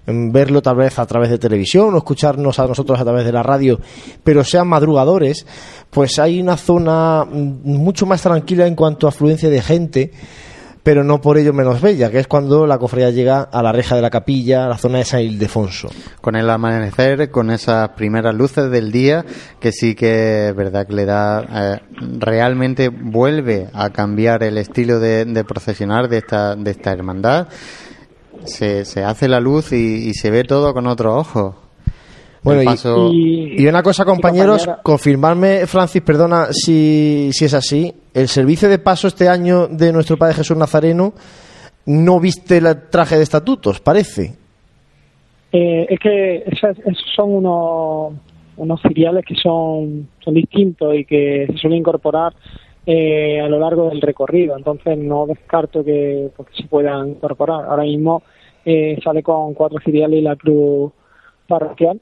verlo tal vez a través de televisión o escucharnos a nosotros a través de la radio, pero sean madrugadores, pues hay una zona mm, mucho más tranquila en cuanto a afluencia de gente pero no por ello menos bella, que es cuando la cofradía llega a la reja de la capilla, a la zona de San Ildefonso. Con el amanecer, con esas primeras luces del día, que sí que verdad que le da, eh, realmente vuelve a cambiar el estilo de, de procesionar de esta, de esta hermandad. Se, se hace la luz y, y se ve todo con otros ojos. Bueno, y- paso- y, y una cosa, compañeros, compañera. confirmarme, Francis, perdona si, si es así. El servicio de paso este año de nuestro Padre Jesús Nazareno no viste el traje de estatutos, parece. Eh, es que esas- esos son unos, unos filiales que son, son distintos y que se suelen incorporar eh, a lo largo del recorrido. Entonces no descarto que, pues, se puedan incorporar. Ahora mismo eh, sale con cuatro filiales y la cruz parroquial.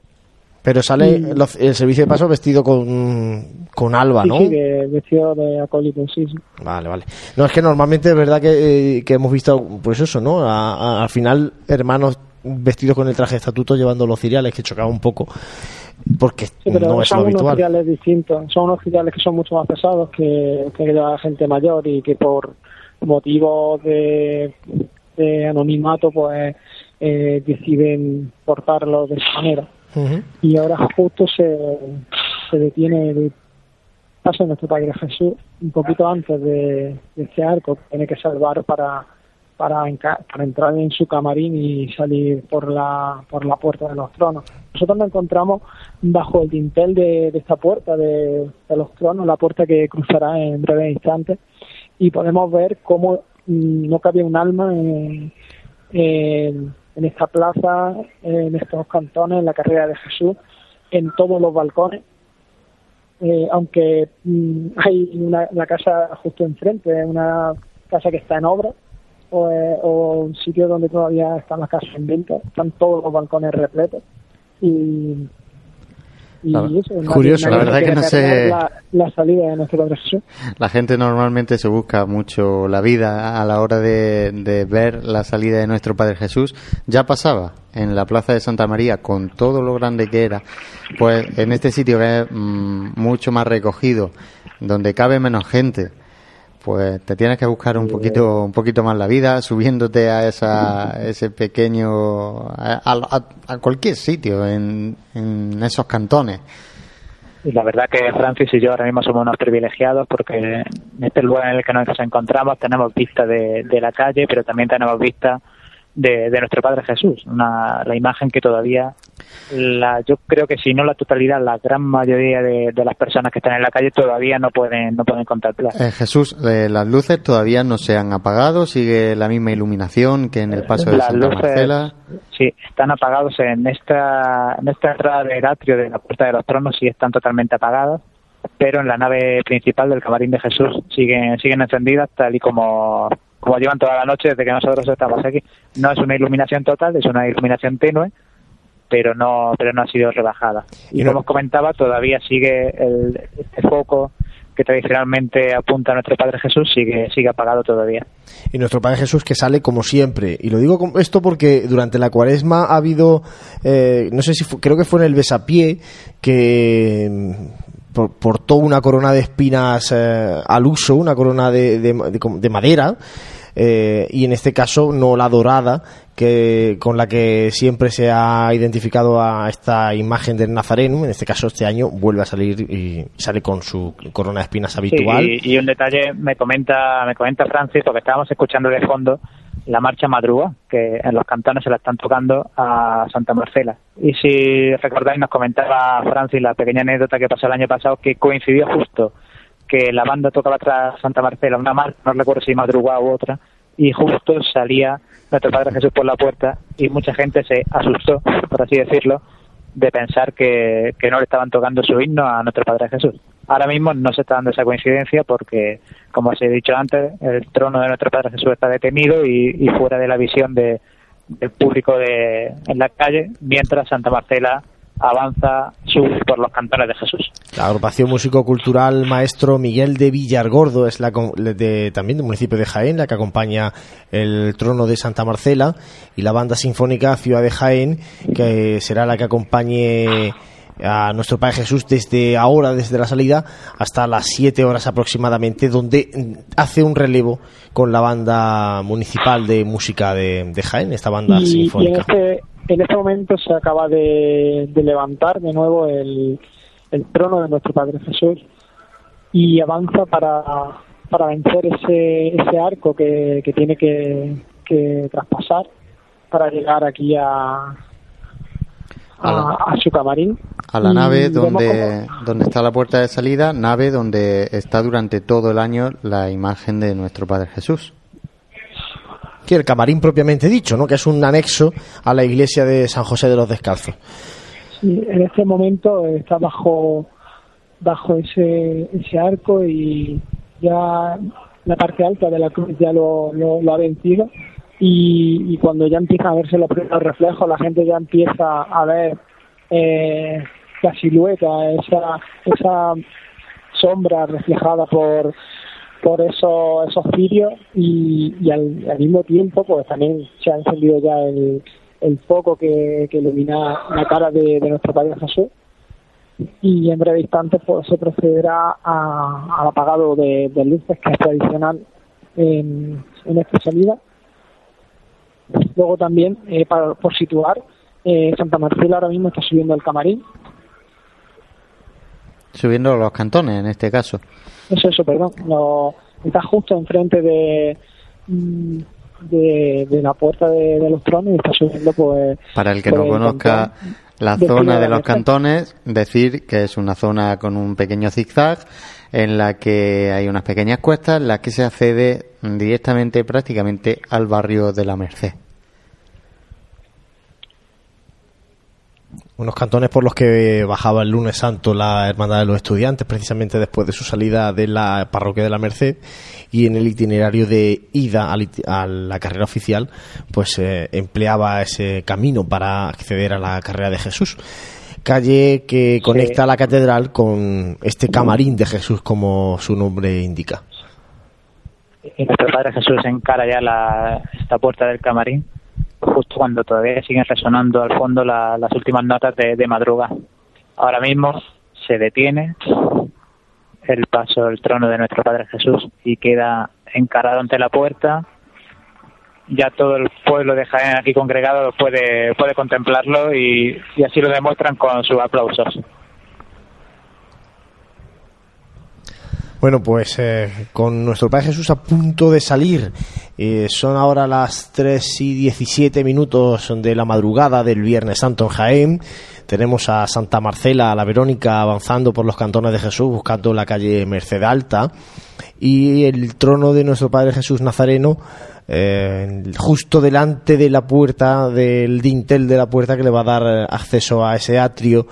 Pero sale los- el servicio de paso vestido con, con alba, Sí, ¿no? sí, de- vestido de acólito, sí, sí. Vale, vale. No, es que normalmente es verdad que, eh, que hemos visto, pues eso, ¿no? A- a- al final, hermanos vestidos con el traje de estatuto llevando los cereales, que chocaba un poco, porque Sí, no es lo son unos habitual. filiales distintos. Son unos filiales que son mucho más pesados que, que la gente mayor y que por motivos de, de anonimato pues eh, deciden portarlo de esa manera. Y ahora justo se, se detiene paso de nuestro Padre Jesús un poquito antes de, de este arco que tiene que salvar para para, para entrar en su camarín y salir por la por la puerta de los tronos. Nosotros nos encontramos bajo el dintel de, esta puerta de, los tronos, la puerta que cruzará en breves instantes, y podemos ver cómo mm, no cabía un alma en esta plaza, en estos cantones, en la carrera de Jesús, en todos los balcones. Eh, aunque mm, hay una, la casa justo enfrente, una casa que está en obra, o, eh, o un sitio donde todavía están las casas en venta, están todos los balcones repletos. Y, y La- eso, curioso, nadie la verdad quiere que no sé- La, la salida de nuestro Padre Jesús. La gente normalmente se busca mucho la vida a la hora de, de ver la salida de nuestro Padre Jesús. Ya pasaba en la Plaza de Santa María con todo lo grande que era. Pues en este sitio que es mm, mucho más recogido, donde cabe menos gente, pues te tienes que buscar un poquito, un poquito más la vida, subiéndote a esa, ese pequeño, a, a- a cualquier sitio en, en esos cantones. Y la verdad que Francis y yo ahora mismo somos unos privilegiados porque en este lugar en el que nos encontramos tenemos vista de, de la calle, pero también tenemos vista de, de nuestro Padre Jesús, una, la imagen que todavía, la, yo creo que si no la totalidad, la gran mayoría de, de las personas que están en la calle todavía no pueden, no pueden contemplar. Eh, Jesús, eh, las luces todavía no se han apagado, sigue la misma iluminación que en el paso de Las Santa luces, Marcela. sí, están apagados en esta, en esta entrada del atrio de la Puerta de los Tronos, sí están totalmente apagadas, pero en la nave principal del Camarín de Jesús siguen, siguen encendidas tal y como, como llevan toda la noche desde que nosotros estamos aquí. No es una iluminación total, es una iluminación tenue, pero no, pero no ha sido rebajada. Y, Y no- como os comentaba, todavía sigue el, este foco que tradicionalmente apunta a nuestro Padre Jesús, sigue, sigue apagado todavía. Y nuestro Padre Jesús que sale como siempre. Y lo digo con esto porque durante la cuaresma ha habido, eh, no sé si fue- creo que fue en el besapié, que mm, por- portó una corona de espinas eh, al uso, una corona de, de- de- de madera, eh, y en este caso no la dorada, que con la que siempre se ha identificado a esta imagen del Nazareno. En este caso, este año vuelve a salir y sale con su corona de espinas habitual. Sí, y, y un detalle me comenta, me comenta Francis, porque estábamos escuchando de fondo la marcha madruga, que en los cantones se la están tocando a Santa Marcela. Y si recordáis, nos comentaba Francis la pequeña anécdota que pasó el año pasado, que coincidió justo que la banda tocaba tras Santa Marcela una marcha, no recuerdo si madrugada u otra, y justo salía nuestro Padre Jesús por la puerta y mucha gente se asustó, por así decirlo, de pensar que, que no le estaban tocando su himno a nuestro Padre Jesús. Ahora mismo no se está dando esa coincidencia porque, como os he dicho antes, el trono de nuestro Padre Jesús está detenido y, y fuera de la visión de, del público de, en la calle, mientras Santa Marcela avanza, sube por los cantones de Jesús. La agrupación músico-cultural Maestro Miguel de Villargordo es la de, también del municipio de Jaén, la que acompaña el trono de Santa Marcela, y la banda sinfónica Ciudad de Jaén, que será la que acompañe a nuestro Padre Jesús desde ahora, desde la salida, hasta las 7 horas aproximadamente, donde hace un relevo con la banda municipal de música de, de Jaén, esta banda y, sinfónica. Y en, este, en este momento se acaba de, de levantar de nuevo el, el, trono de nuestro Padre Jesús y avanza para, para vencer ese, ese arco que, que tiene que, que traspasar para llegar aquí a, a, a, su camarín. A la nave donde, donde está la puerta de salida, nave donde está durante todo el año la imagen de nuestro Padre Jesús. Que el camarín propiamente dicho, ¿no? Que es un anexo a la iglesia de San José de los Descalzos. Sí, en este momento está bajo bajo ese, ese arco y ya la parte alta de la cruz ya lo, lo, lo ha vencido y, y, cuando ya empiezan a verse los primeros reflejos, la gente ya empieza a ver eh, la silueta, esa, esa sombra reflejada por por esos, esos cirios y, al, mismo tiempo pues también se ha encendido ya el, el foco que, que ilumina la cara de, nuestro Padre Jesús y en breve instante pues, se procederá a, al apagado de, de, luces que es tradicional en, en esta salida Luego también, eh, para, por situar, eh, Santa Marcela ahora mismo está subiendo el camarín. Subiendo los cantones, en este caso. Eso, eso, perdón. Está justo enfrente de, mm, de, de la puerta de, de, los tronos y está subiendo, pues. Para el que no conozca cantón, la zona de los cantones, decir que es una zona con un pequeño zigzag en la que hay unas pequeñas cuestas en las que se accede directamente prácticamente al barrio de la Merced. Unos cantones por los que bajaba el lunes santo la Hermandad de los Estudiantes, precisamente después de su salida de la parroquia de la Merced, y en el itinerario de ida a la carrera oficial, pues eh, empleaba ese camino para acceder a la carrera de Jesús. Calle que conecta sí. la catedral con este camarín de Jesús, como su nombre indica. Y nuestro Padre Jesús encara ya la, esta puerta del camarín justo cuando todavía siguen resonando al fondo la, las últimas notas de, de madruga. Ahora mismo se detiene el paso del trono de nuestro Padre Jesús y queda encarado ante la puerta. Ya todo el pueblo de Jaén aquí congregado puede, puede contemplarlo y, y así lo demuestran con sus aplausos. Bueno, pues eh, con nuestro Padre Jesús a punto de salir, eh, son ahora las 3 y 17 minutos de la madrugada del Viernes Santo en Jaén. Tenemos a Santa Marcela, a la Verónica avanzando por los cantones de Jesús, buscando la calle Merced Alta. Y el trono de nuestro Padre Jesús Nazareno, eh, justo delante de la puerta, del dintel de la puerta que le va a dar acceso a ese atrio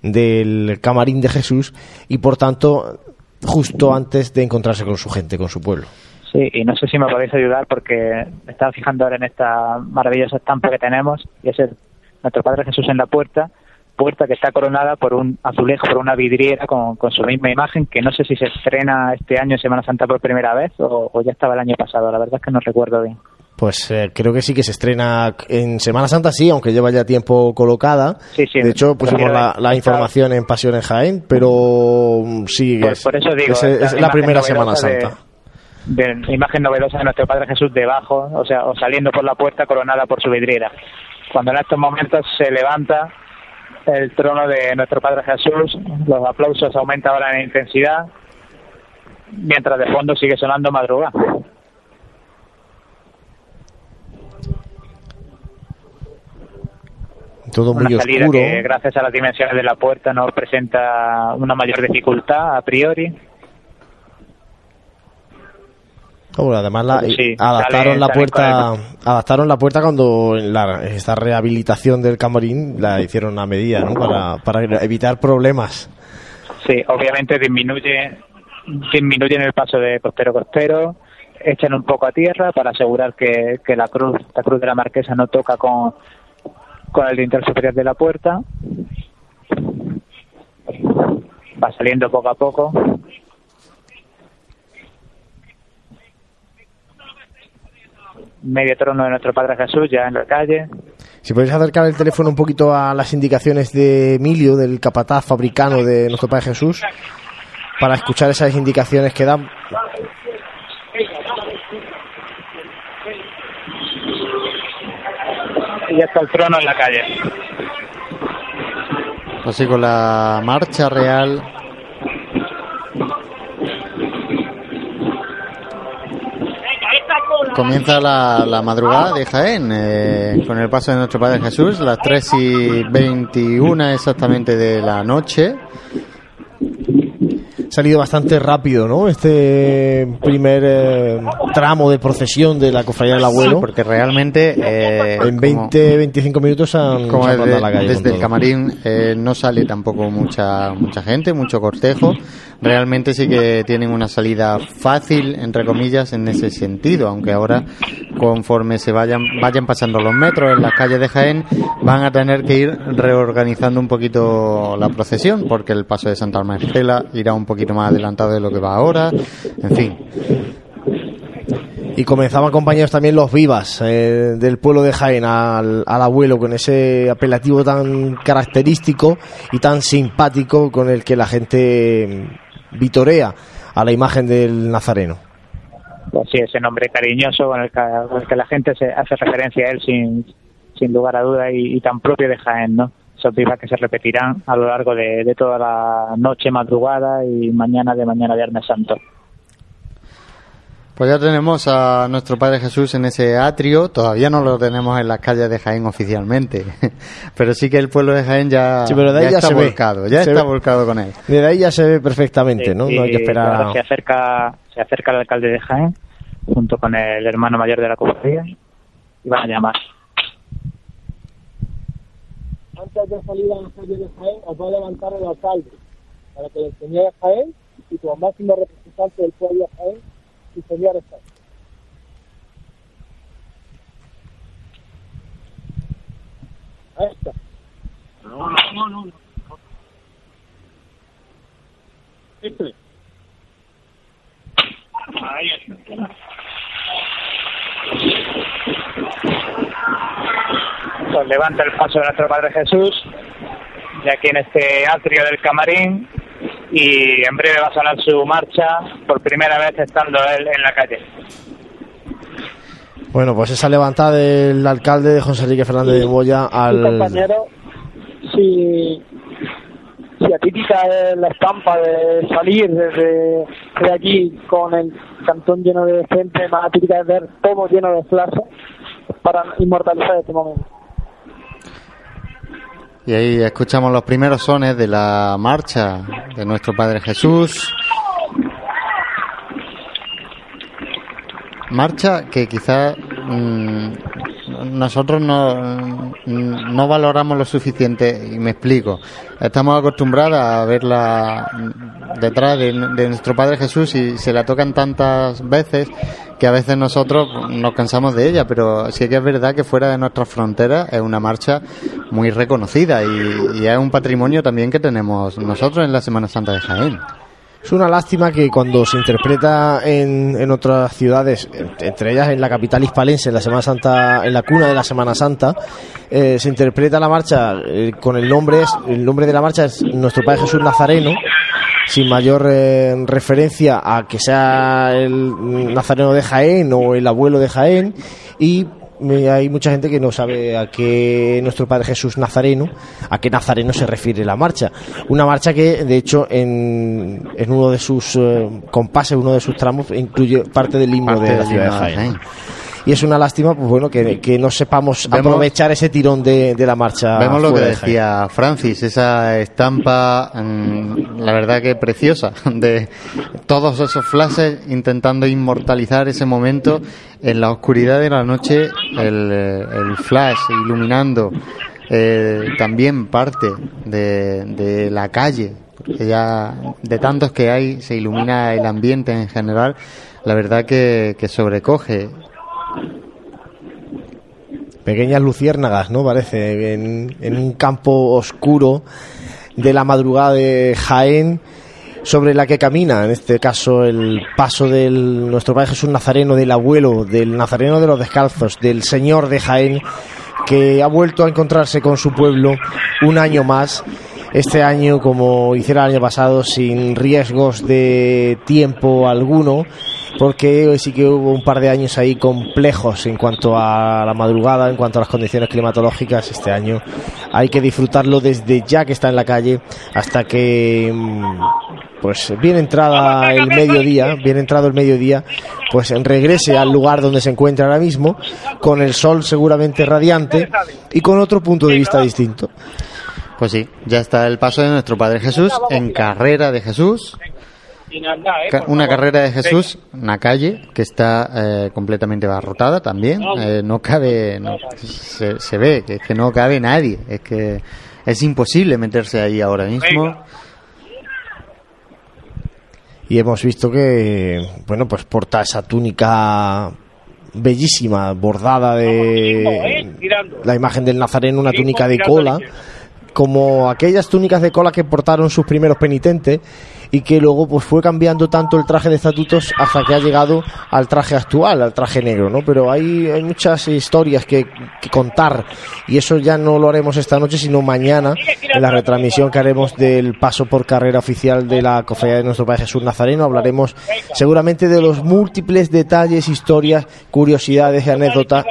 del camarín de Jesús y por tanto justo antes de encontrarse con su gente, con su pueblo. Sí, y no sé si me podéis ayudar porque me estaba fijando ahora en esta maravillosa estampa que tenemos y es nuestro Padre Jesús en la puerta, puerta que está coronada por un azulejo, por una vidriera con, con su misma imagen, que no sé si se estrena este año Semana Santa por primera vez o ya estaba el año pasado, la verdad es que no recuerdo bien. Pues eh, creo que sí que se estrena en Semana Santa, sí, aunque lleva ya tiempo colocada. Sí, sí, de hecho, pusimos la, la, información en Pasión en Jaén, pero sí, por, es, por eso digo, es, es la, primera Semana Santa. De, de imagen novedosa de nuestro Padre Jesús debajo, o sea, o saliendo por la puerta coronada por su vidriera. Cuando en estos momentos se levanta el trono de nuestro Padre Jesús, los aplausos aumentan ahora en intensidad, mientras de fondo sigue sonando madrugada. Todo muy una salida oscuro. que gracias a las dimensiones de la puerta no presenta una mayor dificultad a priori. Bueno, además la, sí, adaptaron sale, la puerta adaptaron la puerta cuando la, esta rehabilitación del camarín la hicieron a medida ¿no? para, para evitar problemas sí obviamente disminuye disminuyen el paso de costero costero echan un poco a tierra para asegurar que, que la cruz la cruz de la marquesa no toca con con el dintel superior de la puerta va saliendo poco a poco medio trono de nuestro Padre Jesús ya en la calle. Si podéis acercar el teléfono un poquito a las indicaciones de Emilio, del capataz fabricano de nuestro Padre Jesús, para escuchar esas indicaciones que dan. Y ya está el trono en la calle. Así con la marcha real. Comienza la, la madrugada de Jaén eh, con el paso de nuestro Padre Jesús, las 3 y 21 exactamente de la noche. Ha salido bastante rápido, ¿no? Este primer eh, tramo de procesión de la cofradía del abuelo. Porque realmente eh, en como- 20-25 minutos han, como desde, la calle. desde el todo. camarín eh, no sale tampoco mucha mucha gente, mucho cortejo. Realmente sí que tienen una salida fácil, entre comillas, en ese sentido, aunque ahora conforme se vayan vayan pasando los metros en las calles de Jaén, van a tener que ir reorganizando un poquito la procesión, porque el paso de Santa Marcela irá un poquito más adelantado de lo que va ahora. En fin, Y comenzaban acompañados también los vivas eh, del pueblo de Jaén al, al abuelo con ese apelativo tan característico y tan simpático con el que la gente vitorea a la imagen del nazareno. Pues sí, ese nombre cariñoso con el que, con el que la gente se hace referencia a él sin, sin lugar a duda y, tan propio de Jaén, ¿no? Esos vivas que se repetirán a lo largo de, de toda la noche, madrugada y mañana de mañana Viernes Santo. Pues ya tenemos a nuestro Padre Jesús en ese atrio. Todavía no lo tenemos en las calles de Jaén oficialmente, pero sí que el pueblo de Jaén ya, Sí, pero de ahí ya ya está se ve. volcado, ya Se está ve. volcado con él. Desde ahí ya se ve perfectamente, ¿no? Y- No hay que esperar a... se acerca, se acerca el alcalde de Jaén junto con el hermano mayor de la cofradía y van a llamar. Antes de salir a la calle de Jaén, os va a levantar el alcalde para que le enseñéis a Jaén y como máximo representante del pueblo de Jaén y señores Jaén. A esta. No, no, no, no. Este. Ahí está. Pues levanta el paso de nuestro Padre Jesús, de aquí en este atrio del camarín, y en breve va a sonar su marcha, por primera vez estando él en la calle. Bueno, pues esa levantada del alcalde de José Enrique Fernández de Moya Y al... compañero, si, si atípica es la estampa de salir desde de aquí con el cantón lleno de gente, más atípica es ver todo lleno de flashes para inmortalizar este momento. Y ahí escuchamos los primeros sones de la marcha de nuestro Padre Jesús. Marcha que quizás mm, nosotros no, mm, no valoramos lo suficiente, y me explico. Estamos acostumbrados a verla detrás de, de nuestro Padre Jesús y se la tocan tantas veces que a veces nosotros nos cansamos de ella, pero sí que es verdad que fuera de nuestras fronteras es una marcha muy reconocida y, es un patrimonio también que tenemos nosotros en la Semana Santa de Jaén. Es una lástima que cuando se interpreta en, en otras ciudades, en- entre ellas en la capital hispalense, en la Semana Santa, en la cuna de la Semana Santa, eh, se interpreta la marcha eh, con el nombre, el nombre de la marcha es Nuestro Padre Jesús Nazareno, sin mayor eh, referencia a que sea el Nazareno de Jaén o el abuelo de Jaén y eh, hay mucha gente que no sabe a qué nuestro Padre Jesús Nazareno, a qué Nazareno se refiere la marcha. Una marcha que, de hecho, en, en uno de sus eh, compases, uno de sus tramos, incluye parte del himno Parte de la ciudad de Jaén. Y es una lástima, pues bueno, que, que no sepamos Vemos- aprovechar ese tirón de, de la marcha. Vemos lo que de decía Francis, esa estampa, mm, la verdad que preciosa, de todos esos flashes intentando inmortalizar ese momento en la oscuridad de la noche, el, eh, el flash iluminando eh, también parte de, de la calle, porque ya de tantos que hay se ilumina el ambiente en general, la verdad que, que sobrecoge pequeñas luciérnagas, ¿no? Parece, en, en un campo oscuro de la madrugada de Jaén, sobre la que camina, en este caso, el paso del nuestro Padre Jesús Nazareno, del abuelo, del Nazareno de los Descalzos, del Señor de Jaén, que ha vuelto a encontrarse con su pueblo un año más. Este año, como hiciera el año pasado, sin riesgos de tiempo alguno, porque sí que hubo un par de años ahí complejos en cuanto a la madrugada, en cuanto a las condiciones climatológicas. Este año hay que disfrutarlo desde ya que está en la calle hasta que mm, pues bien entrada el mediodía, bien entrado el mediodía, pues regrese al lugar donde se encuentra ahora mismo, con el sol seguramente radiante y con otro punto de vista distinto. Pues sí, ya está el paso de nuestro Padre Jesús en carrera de Jesús una carrera de Jesús, una calle que está eh, completamente abarrotada también. Eh, no cabe, se, ve que es que no cabe nadie. Es que es imposible meterse ahí ahora mismo. Y hemos visto que, bueno, pues porta esa túnica bellísima, bordada de la imagen del Nazareno, una túnica de cola, como aquellas túnicas de cola que portaron sus primeros penitentes y que luego pues fue cambiando tanto el traje de estatutos hasta que ha llegado al traje actual, al traje negro, ¿no? Pero hay, hay muchas historias que, contar y eso ya no lo haremos esta noche, sino mañana en la retransmisión que haremos del paso por carrera oficial de la Cofradía de nuestro Padre Jesús Nazareno. Hablaremos seguramente de los múltiples detalles, historias, curiosidades y anécdotas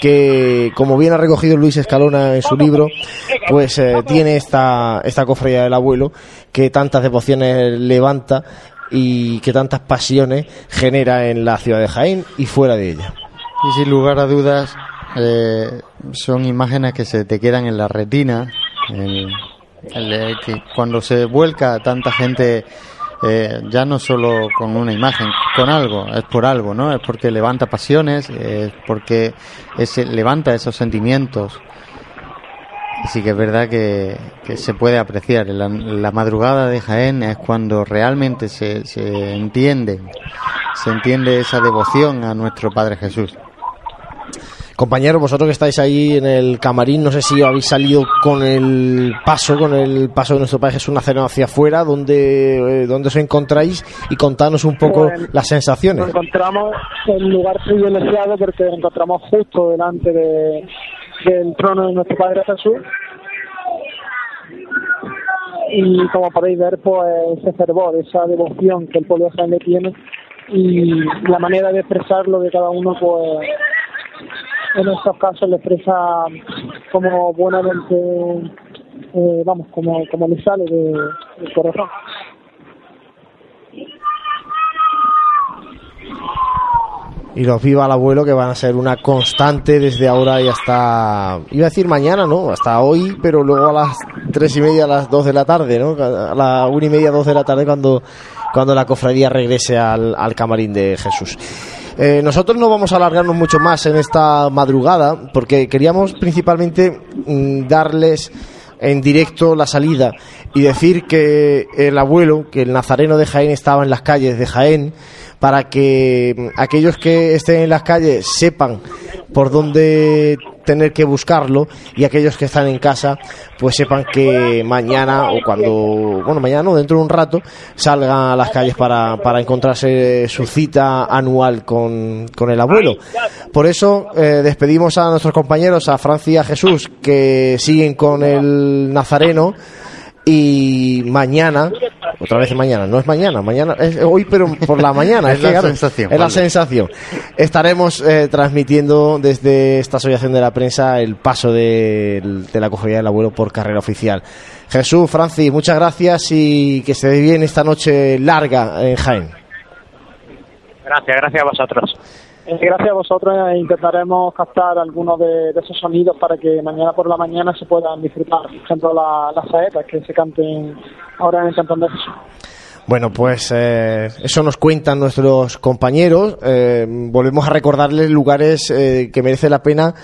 que, como bien ha recogido Luis Escalona en su libro, pues eh, tiene esta, esta cofradía del abuelo que tantas devociones levanta y que tantas pasiones genera en la ciudad de Jaén y fuera de ella. Y sin lugar a dudas, eh, son imágenes que se te quedan en la retina. que cuando se vuelca tanta gente, eh, ya no solo con una imagen, con algo, es por algo, ¿no? Es porque levanta pasiones, es porque levanta esos sentimientos sí que es verdad que, se puede apreciar. La, la, madrugada de Jaén es cuando realmente se, se entiende, se entiende esa devoción a nuestro Padre Jesús. Compañeros, vosotros que estáis ahí en el camarín, no sé si habéis salido con el paso, con el paso de nuestro Padre Jesús Nazareno hacia afuera, ¿dónde, eh, os encontráis? Y contanos un poco las sensaciones. Nos encontramos en un lugar privilegiado porque nos encontramos justo delante de, del trono de nuestro Padre Jesús. Y como podéis ver, pues ese fervor, esa devoción que el pueblo de tiene y la manera de expresarlo de cada uno, pues en estos casos le expresa como buenamente, eh, vamos, como, como le sale de, del corazón. Y los viva al abuelo que van a ser una constante desde ahora y hasta, iba a decir mañana, ¿no? Hasta hoy, pero luego a las tres y media, a las dos de la tarde, ¿no? A las una y media, dos de la tarde cuando, cuando la cofradía regrese al, al camarín de Jesús. Eh, nosotros no vamos a alargarnos mucho más en esta madrugada porque queríamos principalmente mm, darles en directo la salida y decir que el abuelo, que el nazareno de Jaén estaba en las calles de Jaén, para que aquellos que estén en las calles sepan por dónde tener que buscarlo y aquellos que están en casa pues sepan que mañana o cuando, bueno, mañana no, dentro de un rato salgan a las calles para, para encontrarse su cita anual con, con el abuelo. Por eso eh, despedimos a nuestros compañeros, a Francia y a Jesús, que siguen con el Nazareno y mañana otra vez mañana, no es mañana, mañana es hoy, pero por la mañana. es, la sensación. Es la sensación. Estaremos eh, transmitiendo desde esta asociación de la prensa el paso de, la cofradía del abuelo por carrera oficial. Jesús, Francis, muchas gracias y que se dé bien esta noche larga en Jaén. Gracias, gracias a vosotros. Eh, gracias a vosotros eh, intentaremos captar algunos de, esos sonidos para que mañana por la mañana se puedan disfrutar, por ejemplo las saetas que se canten ahora en el Cantón de Jesús. Bueno, pues eh, eso nos cuentan nuestros compañeros. volvemos a recordarles lugares que merece la pena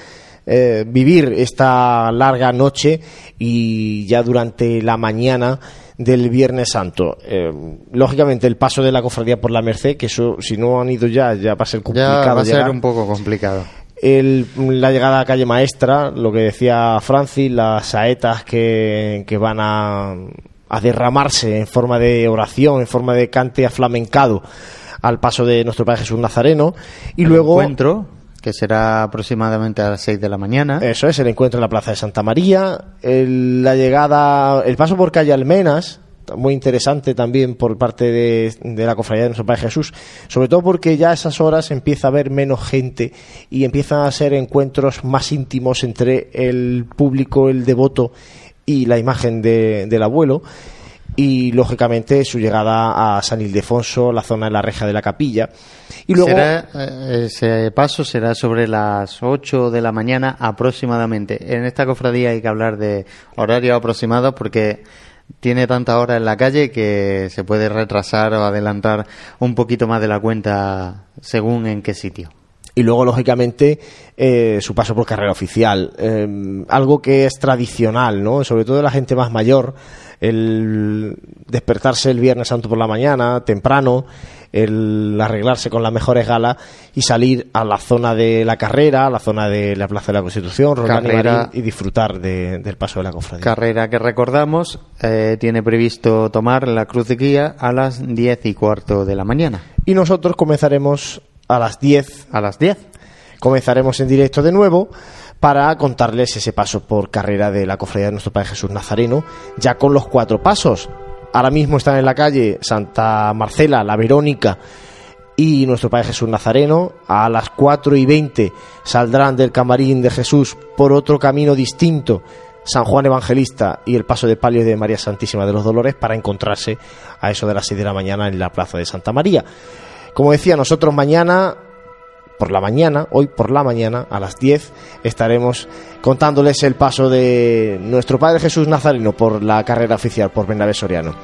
vivir esta larga noche y ya durante la mañana del Viernes Santo. Eh, lógicamente, el paso de la cofradía por la Merced, que eso, si no han ido ya, ya va a ser complicado. Ya va a ser un poco complicado. la llegada a calle maestra, lo que decía Francis, las saetas que, que van a, a derramarse en forma de oración, en forma de cante aflamencado al paso de nuestro Padre Jesús Nazareno. Y luego. Encuentro que será aproximadamente a las 6 de la mañana. Eso es, el encuentro en la Plaza de Santa María, el- la llegada, el paso por calle Almenas, muy interesante también por parte de, de la cofradía de nuestro Padre Jesús, sobre todo porque ya a esas horas empieza a haber menos gente y empiezan a ser encuentros más íntimos entre el público, el devoto y la imagen de- del abuelo. Y lógicamente su llegada a San Ildefonso, la zona de la reja de la capilla. Y luego. Será, eh, ese paso será sobre las 8 de la mañana aproximadamente. En esta cofradía hay que hablar de horarios aproximados porque tiene tantas horas en la calle que se puede retrasar o adelantar un poquito más de la cuenta según en qué sitio. Y luego lógicamente eh, su paso por carrera oficial. Eh, algo que es tradicional no sobre todo de la gente más mayor el despertarse el viernes santo por la mañana temprano el arreglarse con las mejores galas y salir a la zona de la carrera a la zona de la plaza de la Constitución y Carrera- Marín, y disfrutar de- del paso de la cofradía. Carrera que recordamos eh, tiene previsto tomar la cruz de guía a las 10 y cuarto de la mañana. y nosotros comenzaremos a las 10 A las 10. comenzaremos en directo de nuevo para contarles ese paso por carrera de la cofradía de nuestro Padre Jesús Nazareno, ya con los cuatro pasos. Ahora mismo están en la calle Santa Marcela, la Verónica y nuestro Padre Jesús Nazareno. A las 4 y 20 saldrán del camarín de Jesús por otro camino distinto. San Juan Evangelista y el paso de palio de María Santísima de los Dolores para encontrarse a eso de las 6 de la mañana en la plaza de Santa María. Como decía, nosotros mañana por la mañana, hoy por la mañana, a las 10, estaremos contándoles el paso de nuestro Padre Jesús Nazareno por la carrera oficial por Bernabé Soriano.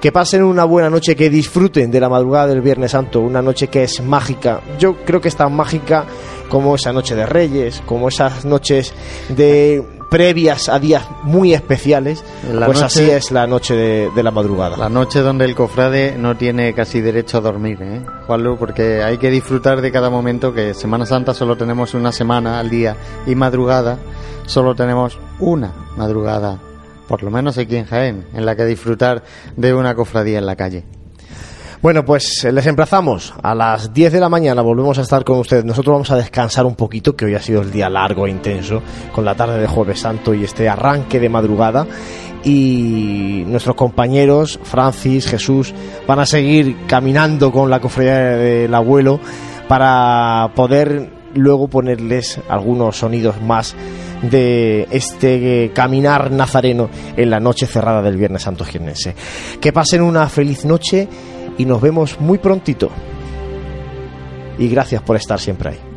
Que pasen una buena noche, que disfruten de la madrugada del Viernes Santo, una noche que es mágica. Yo creo que es tan mágica como esa noche de Reyes, como esas noches de previas a días muy especiales. La pues noche- así es la noche de, de la madrugada. La noche donde el cofrade no tiene casi derecho a dormir, ¿eh? Juanlu, porque hay que disfrutar de cada momento, que Semana Santa solo tenemos una semana al día y madrugada solo tenemos una madrugada, por lo menos aquí en Jaén, en la que disfrutar de una cofradía en la calle. Bueno, pues eh, les emplazamos. A las 10 de la mañana volvemos a estar con ustedes. Nosotros vamos a descansar un poquito, que hoy ha sido el día largo e intenso, con la tarde de Jueves Santo y este arranque de madrugada. Y nuestros compañeros, Francis, Jesús, van a seguir caminando con la cofradía del abuelo para poder luego ponerles algunos sonidos más de este eh, caminar nazareno en la noche cerrada del Viernes Santo Gienense. Que pasen una feliz noche y nos vemos muy prontito. Y gracias por estar siempre ahí.